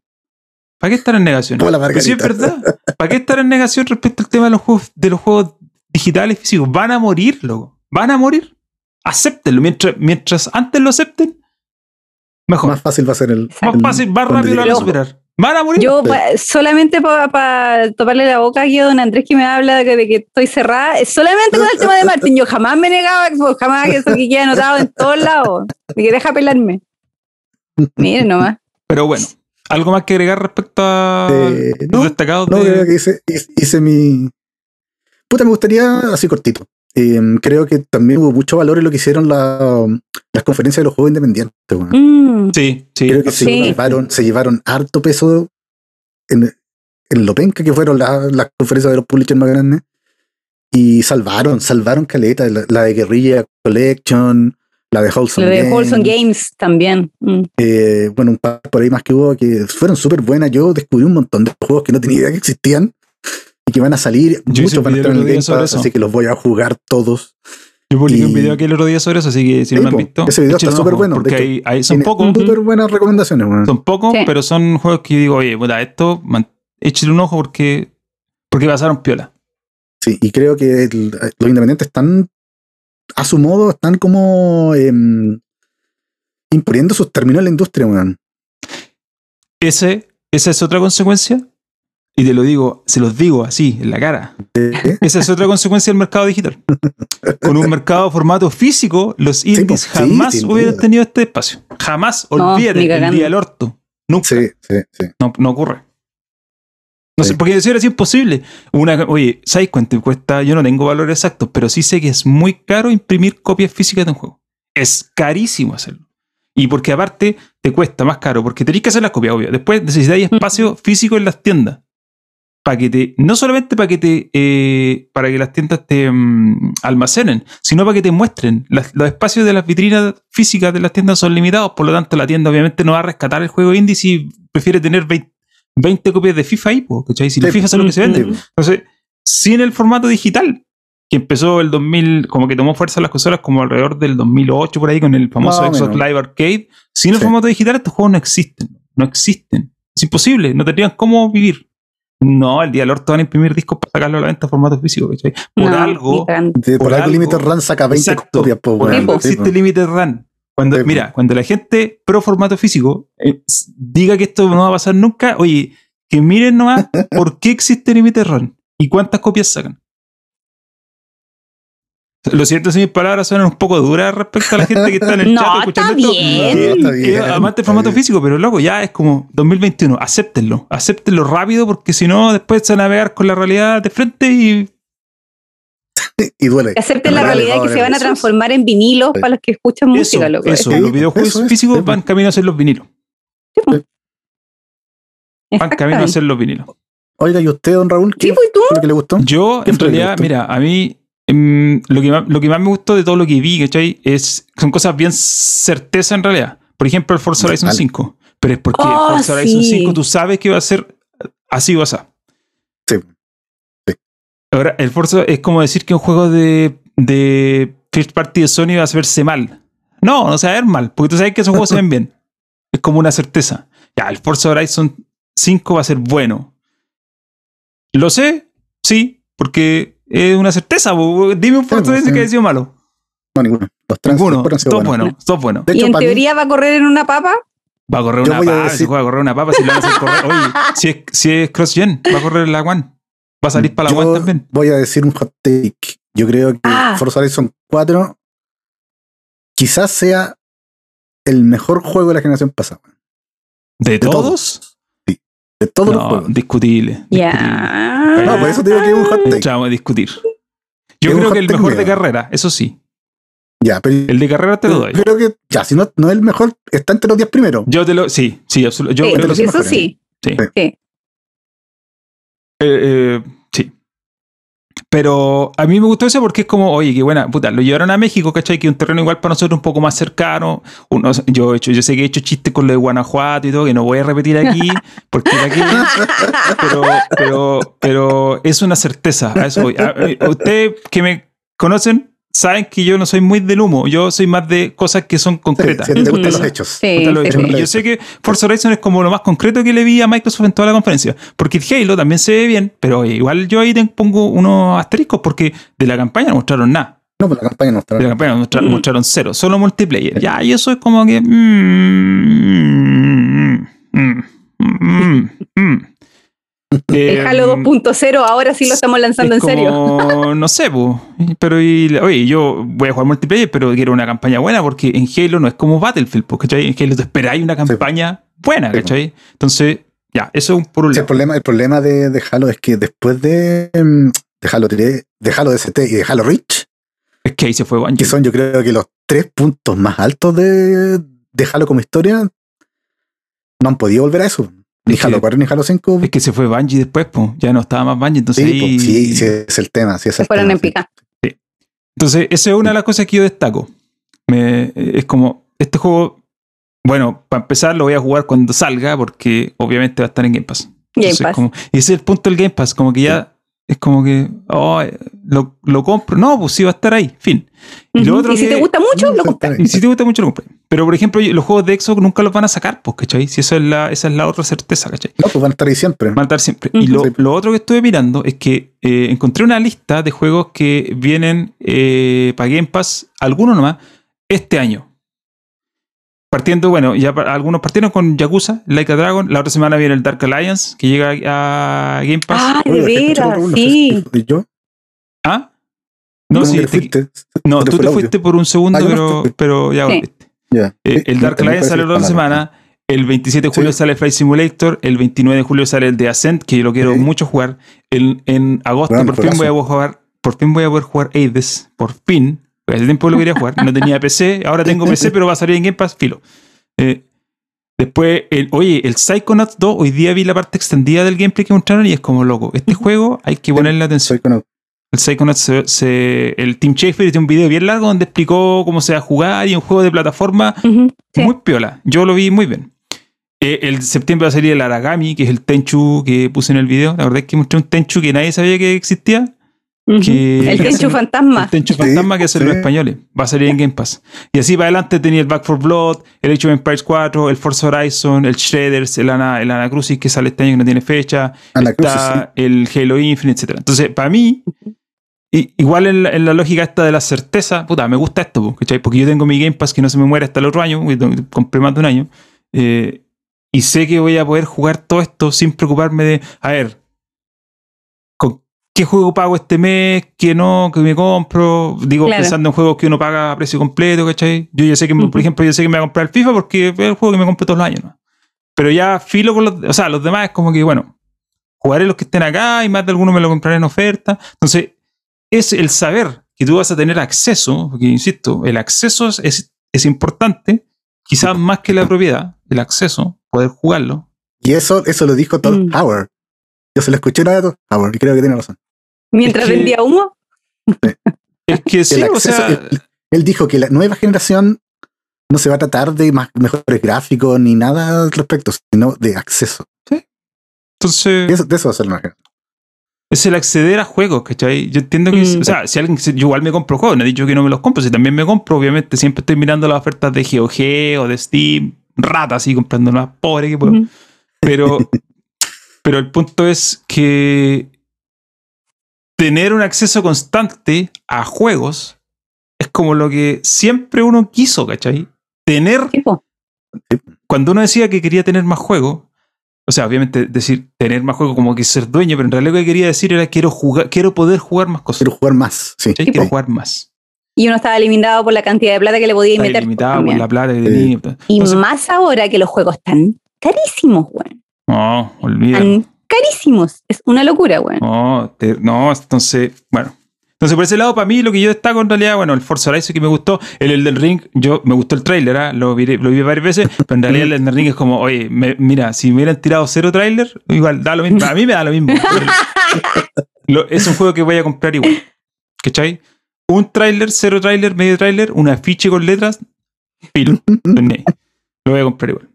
¿Para qué estar en negación? Pero sí es verdad. ¿Para qué estar en negación respecto al tema de los juegos, de los juegos digitales físicos? Van a morir, loco. Van a morir. Acéptenlo. Mientras, mientras antes lo acepten, mejor. Más fácil va a ser el. Más el- fácil, más rápido lo van a superar. Van a morir. Yo pa- solamente para toparle la boca aquí a don Andrés que me habla de que, de que estoy cerrada, es solamente con el tema de Martin. Yo jamás me negaba Xbox, jamás que eso que queda anotado en todos lados. Y que deja pelarme. Miren nomás. Pero bueno, ¿algo más que agregar respecto a Eh, los no, destacados No, de- creo que hice, hice- hice mi. Puta, me gustaría así cortito. Eh, creo que también hubo mucho valor en lo que hicieron la- las conferencias de los juegos independientes. Mm, Sí, sí. Creo que se, llevaron, se llevaron harto peso en, en lo penca que fueron la- las conferencias de los publishers más grandes. Y salvaron, salvaron caleta. La, la de Guerrilla Collection, la de Wholesome Lo de Games, Wholesome Games también. Mm. eh, bueno, un par por ahí más que hubo que fueron súper buenas. Yo descubrí un montón de juegos que no tenía idea que existían y que van a salir. Yo Muchos un van a estar en el Game Pass, así que los voy a jugar todos. Yo publiqué un y- video aquí el otro día sobre eso, así que si no lo han visto, ese video está un súper bueno, Porque hecho, hay, hay- son pocos, Súper buenas recomendaciones, son pocos, Sí. pero son juegos que digo, oye, puta, esto, man, échale un ojo porque, porque pasaron piola. Sí, y creo que el- los independientes están, a su modo, están como em, imponiendo sus términos en la industria, weón. Ese, esa es otra consecuencia, y te lo digo, se los digo así, en la cara. Esa es otra consecuencia del mercado digital. Con un mercado formato físico, los indies sí, jamás hubieran duda. tenido este espacio. Jamás, No, olvídate, ni el día del orto. Nunca. sí, sí, sí. No, no ocurre. No Sí. sé, porque eso era así imposible. Una, oye, ¿sabes cuánto cuesta? Yo no tengo valores exactos, pero sí sé que es muy caro imprimir copias físicas de un juego. Es carísimo hacerlo. Y porque aparte te cuesta más caro, porque tenés que hacer las copias, obvio. Después necesitáis espacio físico en las tiendas. Para que te, no solamente para que te, eh, para que las tiendas te mm, almacenen, sino para que te muestren. Las- los espacios de las vitrinas físicas de las tiendas son limitados, por lo tanto la tienda obviamente no va a rescatar el juego indie si prefiere tener 20, 20 copias de FIFA ahí, ¿cachai? Si Sí, FIFA son lo que se vende. Mm. Entonces, sin el formato digital, que empezó el 2000, como que tomó fuerza las consolas como alrededor del 2008 por ahí con el famoso Más o Xbox. Live Arcade, sin el Sí. formato digital estos juegos no existen, no existen. Es imposible, no tendrían cómo vivir. No, el día del orto van a imprimir discos para sacarlo a la venta en formato físico, ¿cachai? Por No, algo. De- por, Por algo, algo- Limited Run saca 20 Exacto. copias, po, por weón. algo existe. Limited Run. Cuando, Sí, mira, cuando la gente pro formato físico eh, diga que esto no va a pasar nunca, oye, que miren nomás por qué existe Limited Run y cuántas copias sacan. Lo siento si mis palabras suenan un poco duras respecto a la gente que está en el No, chat escuchando está esto. bien. que- No, está que bien, amante del formato bien. físico, pero loco, ya es como 2021, acéptenlo, acéptenlo rápido porque si no después se van a navegar con la realidad de frente y Y duele. Que acepten la Vale, realidad que vale, se van a es. transformar en vinilos Sí. para los que escuchan eso, música, loco. eso, Sí, los videojuegos eso es, físicos sí. van camino a ser los vinilos. Van camino a ser los vinilos. Oiga, ¿y usted, don Raúl? ¿Qué Sí, pues tú. lo que le gustó? Yo, ¿Qué en que realidad, mira, a mí em, lo, que más, lo que más me gustó de todo lo que vi, ¿cachai? Es, son cosas bien certeza en realidad. Por ejemplo, el Forza Horizon Vale. 5. Pero es porque Oh, el Forza Horizon sí. 5 tú sabes que va a ser así o así. Sí. Ahora, el Forza es como decir que un juego de, de first party de Sony va a verse mal. No, no se va a ver mal, porque tú sabes que esos juegos se ven bien. Es como una certeza. Ya, el Forza Horizon 5 va a ser bueno. ¿Lo sé? Sí, porque es una certeza. bo. Dime un Forza pues, Horizon sí. que haya sido malo. No, ninguno. Los trans Ninguno. buenos. Todos buenos. De Y en mí, teoría va a correr en una papa. Va a correr Yo una papa. decir- Si juega a correr una papa, si le van a hacer correr. Oye, si es, si es cross-gen, va a correr la One. Va a salir para la yo One también. voy a decir un hot take. Yo creo que Ah. Forza Horizon 4 quizás sea el mejor juego de la generación pasada. ¿De, todos. todos? De todos los No, juegos. discutible. Ya. No, por eso digo que es un hot take. A discutir. Yo Es creo que el mejor de carrera, eso sí. Ya, pero El de carrera te lo doy. creo que, ya, si no, no es el mejor, está entre los 10 primeros. Yo te lo. Sí, sí, absolutamente. Yo Sí, creo que los sí. eso mejores. sí. Sí. Sí. Eh, eh, sí. Pero a mí me gustó eso porque es como, oye, qué buena, puta, lo llevaron a México, ¿cachai? Que es un terreno igual para nosotros un poco más cercano. Uno- yo, he hecho, yo sé que he hecho chistes con lo de Guanajuato y todo, que no voy a repetir aquí, porque aquí, pero, pero, pero es una certeza. A eso voy. A- a- Ustedes que me conocen saben que yo no soy muy del humo, yo soy más de cosas que son Sí, concretas. si ti te gustan los hechos. Sí, sí, sí. Y yo sé que Forza Horizon es como lo más concreto que le vi a Microsoft en toda la conferencia. Porque el Halo también se ve bien, pero igual yo ahí te pongo unos asteriscos porque de la campaña no mostraron nada. No, pues la campaña no está. De la campaña mostra- Mm. mostraron cero, solo multiplayer. Ya, y eso es como que. mm, mm, mm, mm. Eh, Halo 2.0 ahora sí lo estamos lanzando en serio. no sé, po. pero y, oye, yo voy a jugar multiplayer, pero quiero una campaña buena porque en Halo no es como Battlefield, po, ¿cachai? En Halo te esperáis una campaña buena, Sí. ¿cachai? Entonces, ya, eso es un un Sí, el lado. problema, el problema de, de Halo es que después de, mm, de Halo 3, de Halo DST y de Halo Reach, Es que ahí se fue Bungie. que son yo creo que los tres puntos más altos de, de Halo como historia, no han podido volver a eso. Ni que- Halo 4 ni Halo 5. Es que se fue Bungie después, po. ya no estaba más Bungie, entonces Sí, ahí- pues, sí, sí, es el tema. Sí, es Se el fueron tema, en sí. pica. Entonces, esa es una de las cosas que yo destaco. Me- es como, este juego, bueno, para empezar lo voy a jugar cuando salga, porque obviamente va a estar en Game Pass. Game Entonces, Pass. como- y ese es el punto del Game Pass, como que ya es como que, oh, lo, lo compro. No, pues sí va a estar ahí, fin. Y lo Ujú. otro Y si que- te gusta mucho, lo compras. Y si te gusta mucho, lo compras. Pero, por ejemplo, los juegos de Xbox nunca los van a sacar, pues, ¿cachai? Si eso es la, esa es la otra certeza, ¿cachai? No, pues van a estar ahí siempre. Van a estar siempre. Y lo, lo otro que estuve mirando es que eh, encontré una lista de juegos que vienen eh, para Game Pass, algunos nomás, este año. Partiendo, bueno, ya algunos partieron con Yakuza, Like a Dragon. La otra semana viene el Dark Alliance, que llega a Game Pass. Ah, de Oye, ¿qué escucharon, veras, sí. ¿Y yo? ¿Ah? No, ¿Cómo sí, te- fuiste? no, Se tú fue te fuiste por un segundo, Ah, pero, pero ya Sí. volviste. Eh, el Dark Alliance sale la otra semana. El 27 de julio Sí. sale Flight Simulator. El 29 de julio sale el de Ascent, que yo lo quiero Sí. mucho jugar. El- en agosto Gran por fin voy a jugar. Por fin voy a poder jugar Hades. Por fin. Porque Hace tiempo lo quería jugar. No tenía PC. Ahora tengo PC, pero va a salir en Game Pass. Filo. Eh, Después, el, oye, el Psychonauts 2, hoy día vi la parte extendida del gameplay que mostraron y es como loco. Este juego hay que ponerle atención. Psychonaut. El Psychonauts, se, se- el Team Schafer hizo un video bien largo donde explicó cómo se va a jugar y un juego de plataforma Ujú, sí. muy piola. Yo lo vi muy bien. Eh, el septiembre va a salir el Aragami, que es el Tenchu que puse en el video. La verdad es que mostré un Tenchu que nadie sabía que existía. Que- El Tenchu Fantasma. El Tenchu Sí, Fantasma que hacen los sí. españoles. Va a salir en Game Pass. Y así para adelante tenía el Back 4 Blood, el Age of Empires 4, el Forza Horizon, el Shredders, el Ana, el Anacrucis que sale este año que no tiene fecha. Anacrucis, está el Halo Infinite, etc. Entonces, para mí, igual en la, en la lógica esta de la certeza, puta, me gusta esto, ¿cachai? Porque yo tengo mi Game Pass que no se me muere hasta el otro año, compré más de un año, eh, y sé que voy a poder jugar todo esto sin preocuparme de, a ver, ¿con qué juego pago este mes? ¿Qué no? ¿Qué me compro? Digo, Claro. pensando en juegos que uno paga a precio completo, ¿cachai? Yo ya sé que, Ujú. por ejemplo, yo sé que me voy a comprar el FIFA porque es el juego que me compro todos los años, ¿no? Pero ya filo con los, o sea, los demás es como que, bueno, jugaré los que estén acá y más de alguno me lo compraré en oferta. Entonces, es el saber que tú vas a tener acceso, porque insisto, el acceso es, es, es importante, quizás más que la propiedad, el acceso, poder jugarlo. Y eso, eso lo dijo Todd Mm. Howard. Yo se lo escuché una a Todd Howard y creo que tiene razón. Mientras Es que- vendía humo. Es que sí, El o acceso- sea, él, él dijo que la nueva generación no se va a tratar de más, mejores gráficos ni nada al respecto, sino de acceso. entonces De eso, de eso va a ser la nueva generación. es el acceder a juegos, ¿cachai? Yo entiendo que, Mm. o sea, si alguien, yo igual me compro juegos, no he dicho que no me los compro, si también me compro, obviamente siempre estoy mirando las ofertas de GOG o de Steam, rata así, comprando más pobre que puedo. Pero, pero el punto es que tener un acceso constante a juegos es como lo que siempre uno quiso, ¿cachai? Tener, cuando uno decía que quería tener más juegos, o sea, obviamente decir tener más juegos como que ser dueño, pero en realidad lo que quería decir era quiero jugar, quiero poder jugar más cosas. Quiero jugar más, sí. Quiero jugar más. Y uno estaba limitado por la cantidad de plata que le podía Está meter. ilimitado por la plata que Sí. tenía. Y Entonces, más ahora que los juegos están carísimos, weón. No, olvídalo. Carísimos. Es una locura, weón. No, te- no, entonces, bueno. Entonces, por ese lado, para mí, lo que yo destaco en realidad, bueno, el Forza Horizon que me gustó, el Elden Ring, yo me gustó el trailer, ¿ah? lo, vi, lo vi varias veces, pero en realidad el Elden Ring es como, oye, me- mira, si me hubieran tirado cero trailer, igual da lo mismo. A mí me da lo mismo. Lo- es un juego que voy a comprar igual. ¿Cachai? Un trailer, cero trailer, medio trailer, un afiche con letras, pilo. Lo voy a comprar igual.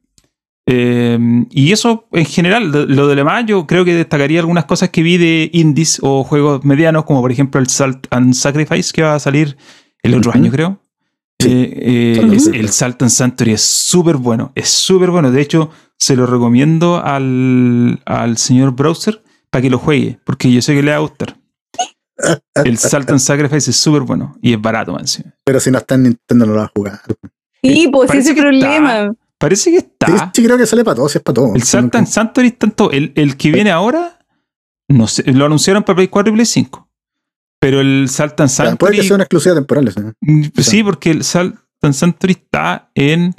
Eh, y eso en general, lo, lo de demás, yo creo que destacaría algunas cosas que vi de indies o juegos medianos, como por ejemplo el Salt and Sacrifice, que va a salir el otro año, creo. Sí. Eh, eh, Salt and es- Sacrifice. el Salt and Sanctuary es súper bueno, es súper bueno. De hecho, se lo recomiendo al, al señor Browser para que lo juegue, porque yo sé que le va a gustar. El Salt and Sacrifice es súper bueno y es barato, man. Pero si no está en Nintendo no lo va a jugar. Sí, pues ese que problema. Parece que está. Sí, creo que sale para todos, es para todos. El Salt and Sanctuary, tanto el, el que viene ahora, no sé, lo anunciaron para Play 4 y Play 5. Pero el Salt and Ya, Puede que sea una exclusiva temporal. ¿sí? mm, sí, porque el Salt and Sanctuary está en.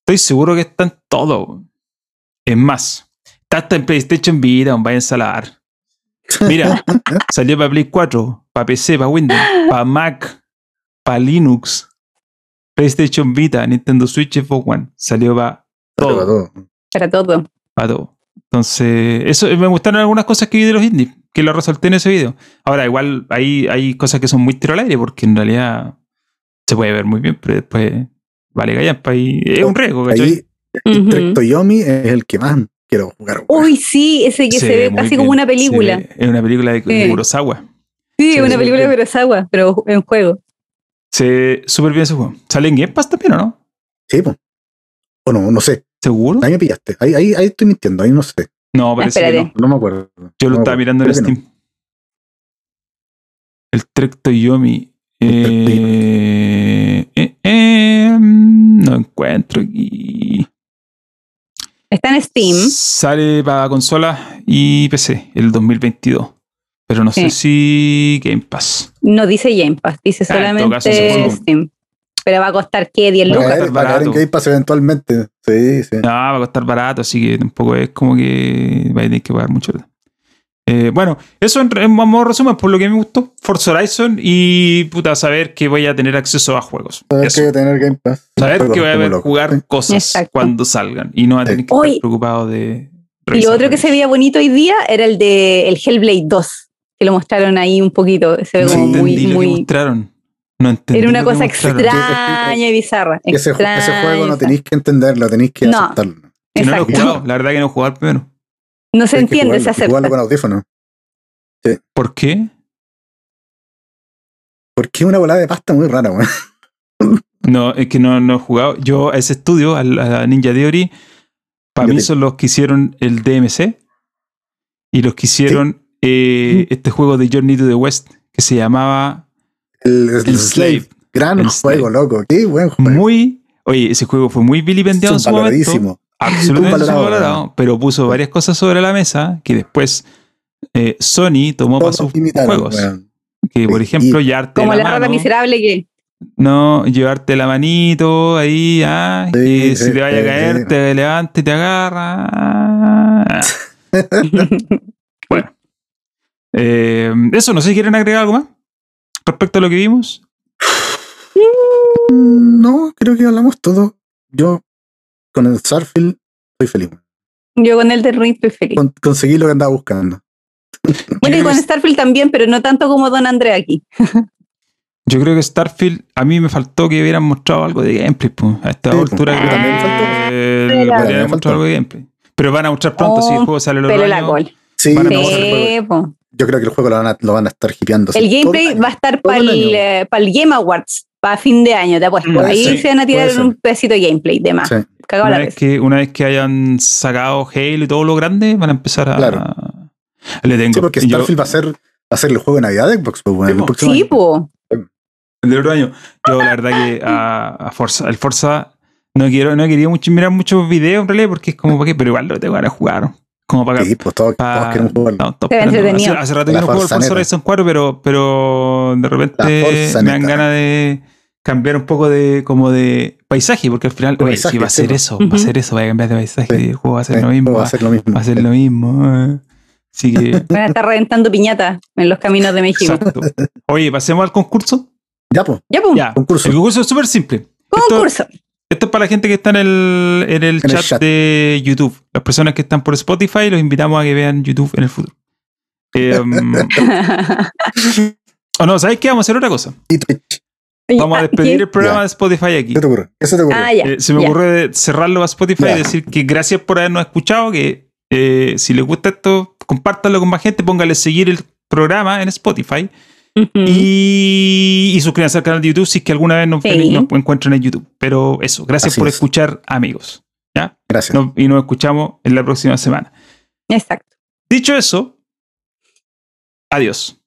Estoy seguro que está en todo. Es más, está hasta en PlayStation Vita, váyanse a la ar. Mira, salió para Play 4, para PC, para Windows, para Mac, para Linux, PlayStation Vita, Nintendo Switch, Xbox One. Salió para todo. para todo. Para todo. a todo. Entonces, eso me gustaron algunas cosas que vi de los indies, que lo resalté en ese video. Ahora, igual hay, hay cosas que son muy tiro al aire, porque en realidad se puede ver muy bien, pero después vale gallampa y es un riesgo, Toyomi es el que más quiero jugar. Uy, sí, ese que se, ve casi bien, como una película. es una película de, de Sí. Kurosawa. Sí, se una película de. Kurosawa, pero en juego. Se súper bien ese juego. ¿Sale en Game Pass también o no? Sí, pues. O no, no sé. ¿Seguro? Ahí me pillaste. Ahí, ahí, ahí estoy mintiendo. Ahí no sé. No, parece que no. No me acuerdo. Yo lo No estaba mirando en Creo que no. Steam. El Trek Toyomi. Eh, eh, eh, no encuentro aquí. Está en Steam. Sale para consolas y PC el 2022. Pero no sé si Game Pass. No dice Game Pass, dice Ah, solamente caso. Steam. Pero va a costar, ¿qué? ¿10 Va a Lucas, caer- va a caer en barato. Game Pass eventualmente. Sí, sí. No, va a costar barato, así que tampoco es como que va a tener que pagar mucho. Eh, bueno, eso en, en modo resumen, por lo que me gustó, Forza Horizon y puta, saber que voy a tener acceso a juegos. Saber Eso. que voy a tener Game Pass. Saber que voy a ver jugar cosas Exacto. cuando salgan y no voy a tener que estar preocupado de. Y lo otro que se veía bonito hoy día era el de el Hellblade 2, que lo mostraron ahí un poquito. Se ve No Sí. como muy, lo que muy. mostraron. No entendí Era una cosa mostraron. extraña y bizarra. Ese, ju- ese juego no extraña. tenéis que entenderlo, tenéis que No. aceptarlo. Que no lo he Exacto. jugado, la verdad que no he jugado primero. No se entiende, se acepta. jugarlo con audífono. ¿Por qué? Porque es una volada de pasta muy rara, weón. No, es que no, no he jugado. Yo a ese estudio, al- a, la Ninja Theory, para mí te- son los que hicieron el DMC y los que hicieron eh, este juego de Journey to the West que se llamaba El, el El Slave. Slave. Gran El juego, Slave. loco. Qué buen juego. Muy. Oye, ese juego fue muy vilipendiado en su momento. Absolutamente weón. pero puso varias cosas sobre la mesa que después eh, Sony tomó para sus imitaron, juegos. Que por ejemplo, llevarte Como la, la rata mano, miserable que. no, llevarte la manito ahí, ah, Sí, que sí, si te vaya a caer, sí. te levanta y te agarra. ah. Eh, eso, no sé si quieren agregar algo más respecto a lo que vimos. Mm, No, creo que hablamos todo. Yo, con el Starfield, estoy feliz. Yo con el de Ring estoy feliz. Con- conseguí lo que andaba buscando. Bueno, y con Starfield también, pero no tanto como Don André aquí. Yo creo que Starfield, a mí me faltó que hubieran mostrado algo de gameplay. pues, a esta Sí, altura pues, también faltó. eh, Pero- podrían faltó. algo de gameplay. Pero van a mostrar pronto, si el Oh, juego sale el otro Pero la col. Sí, Van a mostrar Sí, po. Yo creo que el juego lo van a, lo van a estar hipeando. El gameplay va a estar para el, el año. eh, para el Game Awards, para fin de año, te apuesto. Mm, Ahí sí, se van a tirar un pedacito de gameplay, de más. Sí. Una la vez, que, una vez que hayan sacado Halo y todo lo grande, van a empezar a. Claro. Le tengo. Sí, porque yo- Starfield va a ser, va a ser el juego de Navidad de Xbox. pues, bueno, Sí, el Sí, po. el del otro año. Yo, la verdad, que a, a Forza, el Forza no quiero, no he querido mucho, mirar muchos videos en realidad, porque es como para qué, pero igual lo tengo ganas de jugar. Como para Sí, pues todos, pa- todos queremos jugarlo. no, entretenido. Hace, hace rato que no juego el Forza. Horizon 4, pero, pero de repente me dan ganas de cambiar un poco de como de paisaje, porque al final, oye, paisaje, si va a sí, ser eso, va a ser eso, va a cambiar de paisaje, Sí. el juego va a ser Sí, lo mismo, va a ser lo mismo. va a ser lo mismo. eh. Así que, Van a estar reventando piñatas en los caminos de México. exacto. Oye, pasemos al concurso. Ya, pues, Ya, pum. Ya, concurso. el concurso es súper simple. Concurso. esto es para la gente que está en el, en el, chat, chat. de YouTube. Las personas que están por Spotify, los invitamos a que vean YouTube en el futuro. Eh, o no, ¿sabéis qué? Vamos a hacer otra cosa. Y Twitch. Vamos a despedir ¿Qué? el programa de Spotify aquí. ¿Qué te ocurre? ¿Qué se te ocurre? Ah. Eh, se me ya. ocurrió de cerrarlo a Spotify y decir que gracias por habernos escuchado, que eh, si les gusta esto, compártanlo con más gente, pónganle seguir el programa en Spotify Y, y suscríbanse al canal de YouTube si es que alguna vez nos, Sí. ven y nos encuentran en YouTube. Pero eso, gracias Así por es. escuchar, amigos. ¿ya? Gracias. No- y nos escuchamos en la próxima semana. Exacto. Dicho eso, adiós.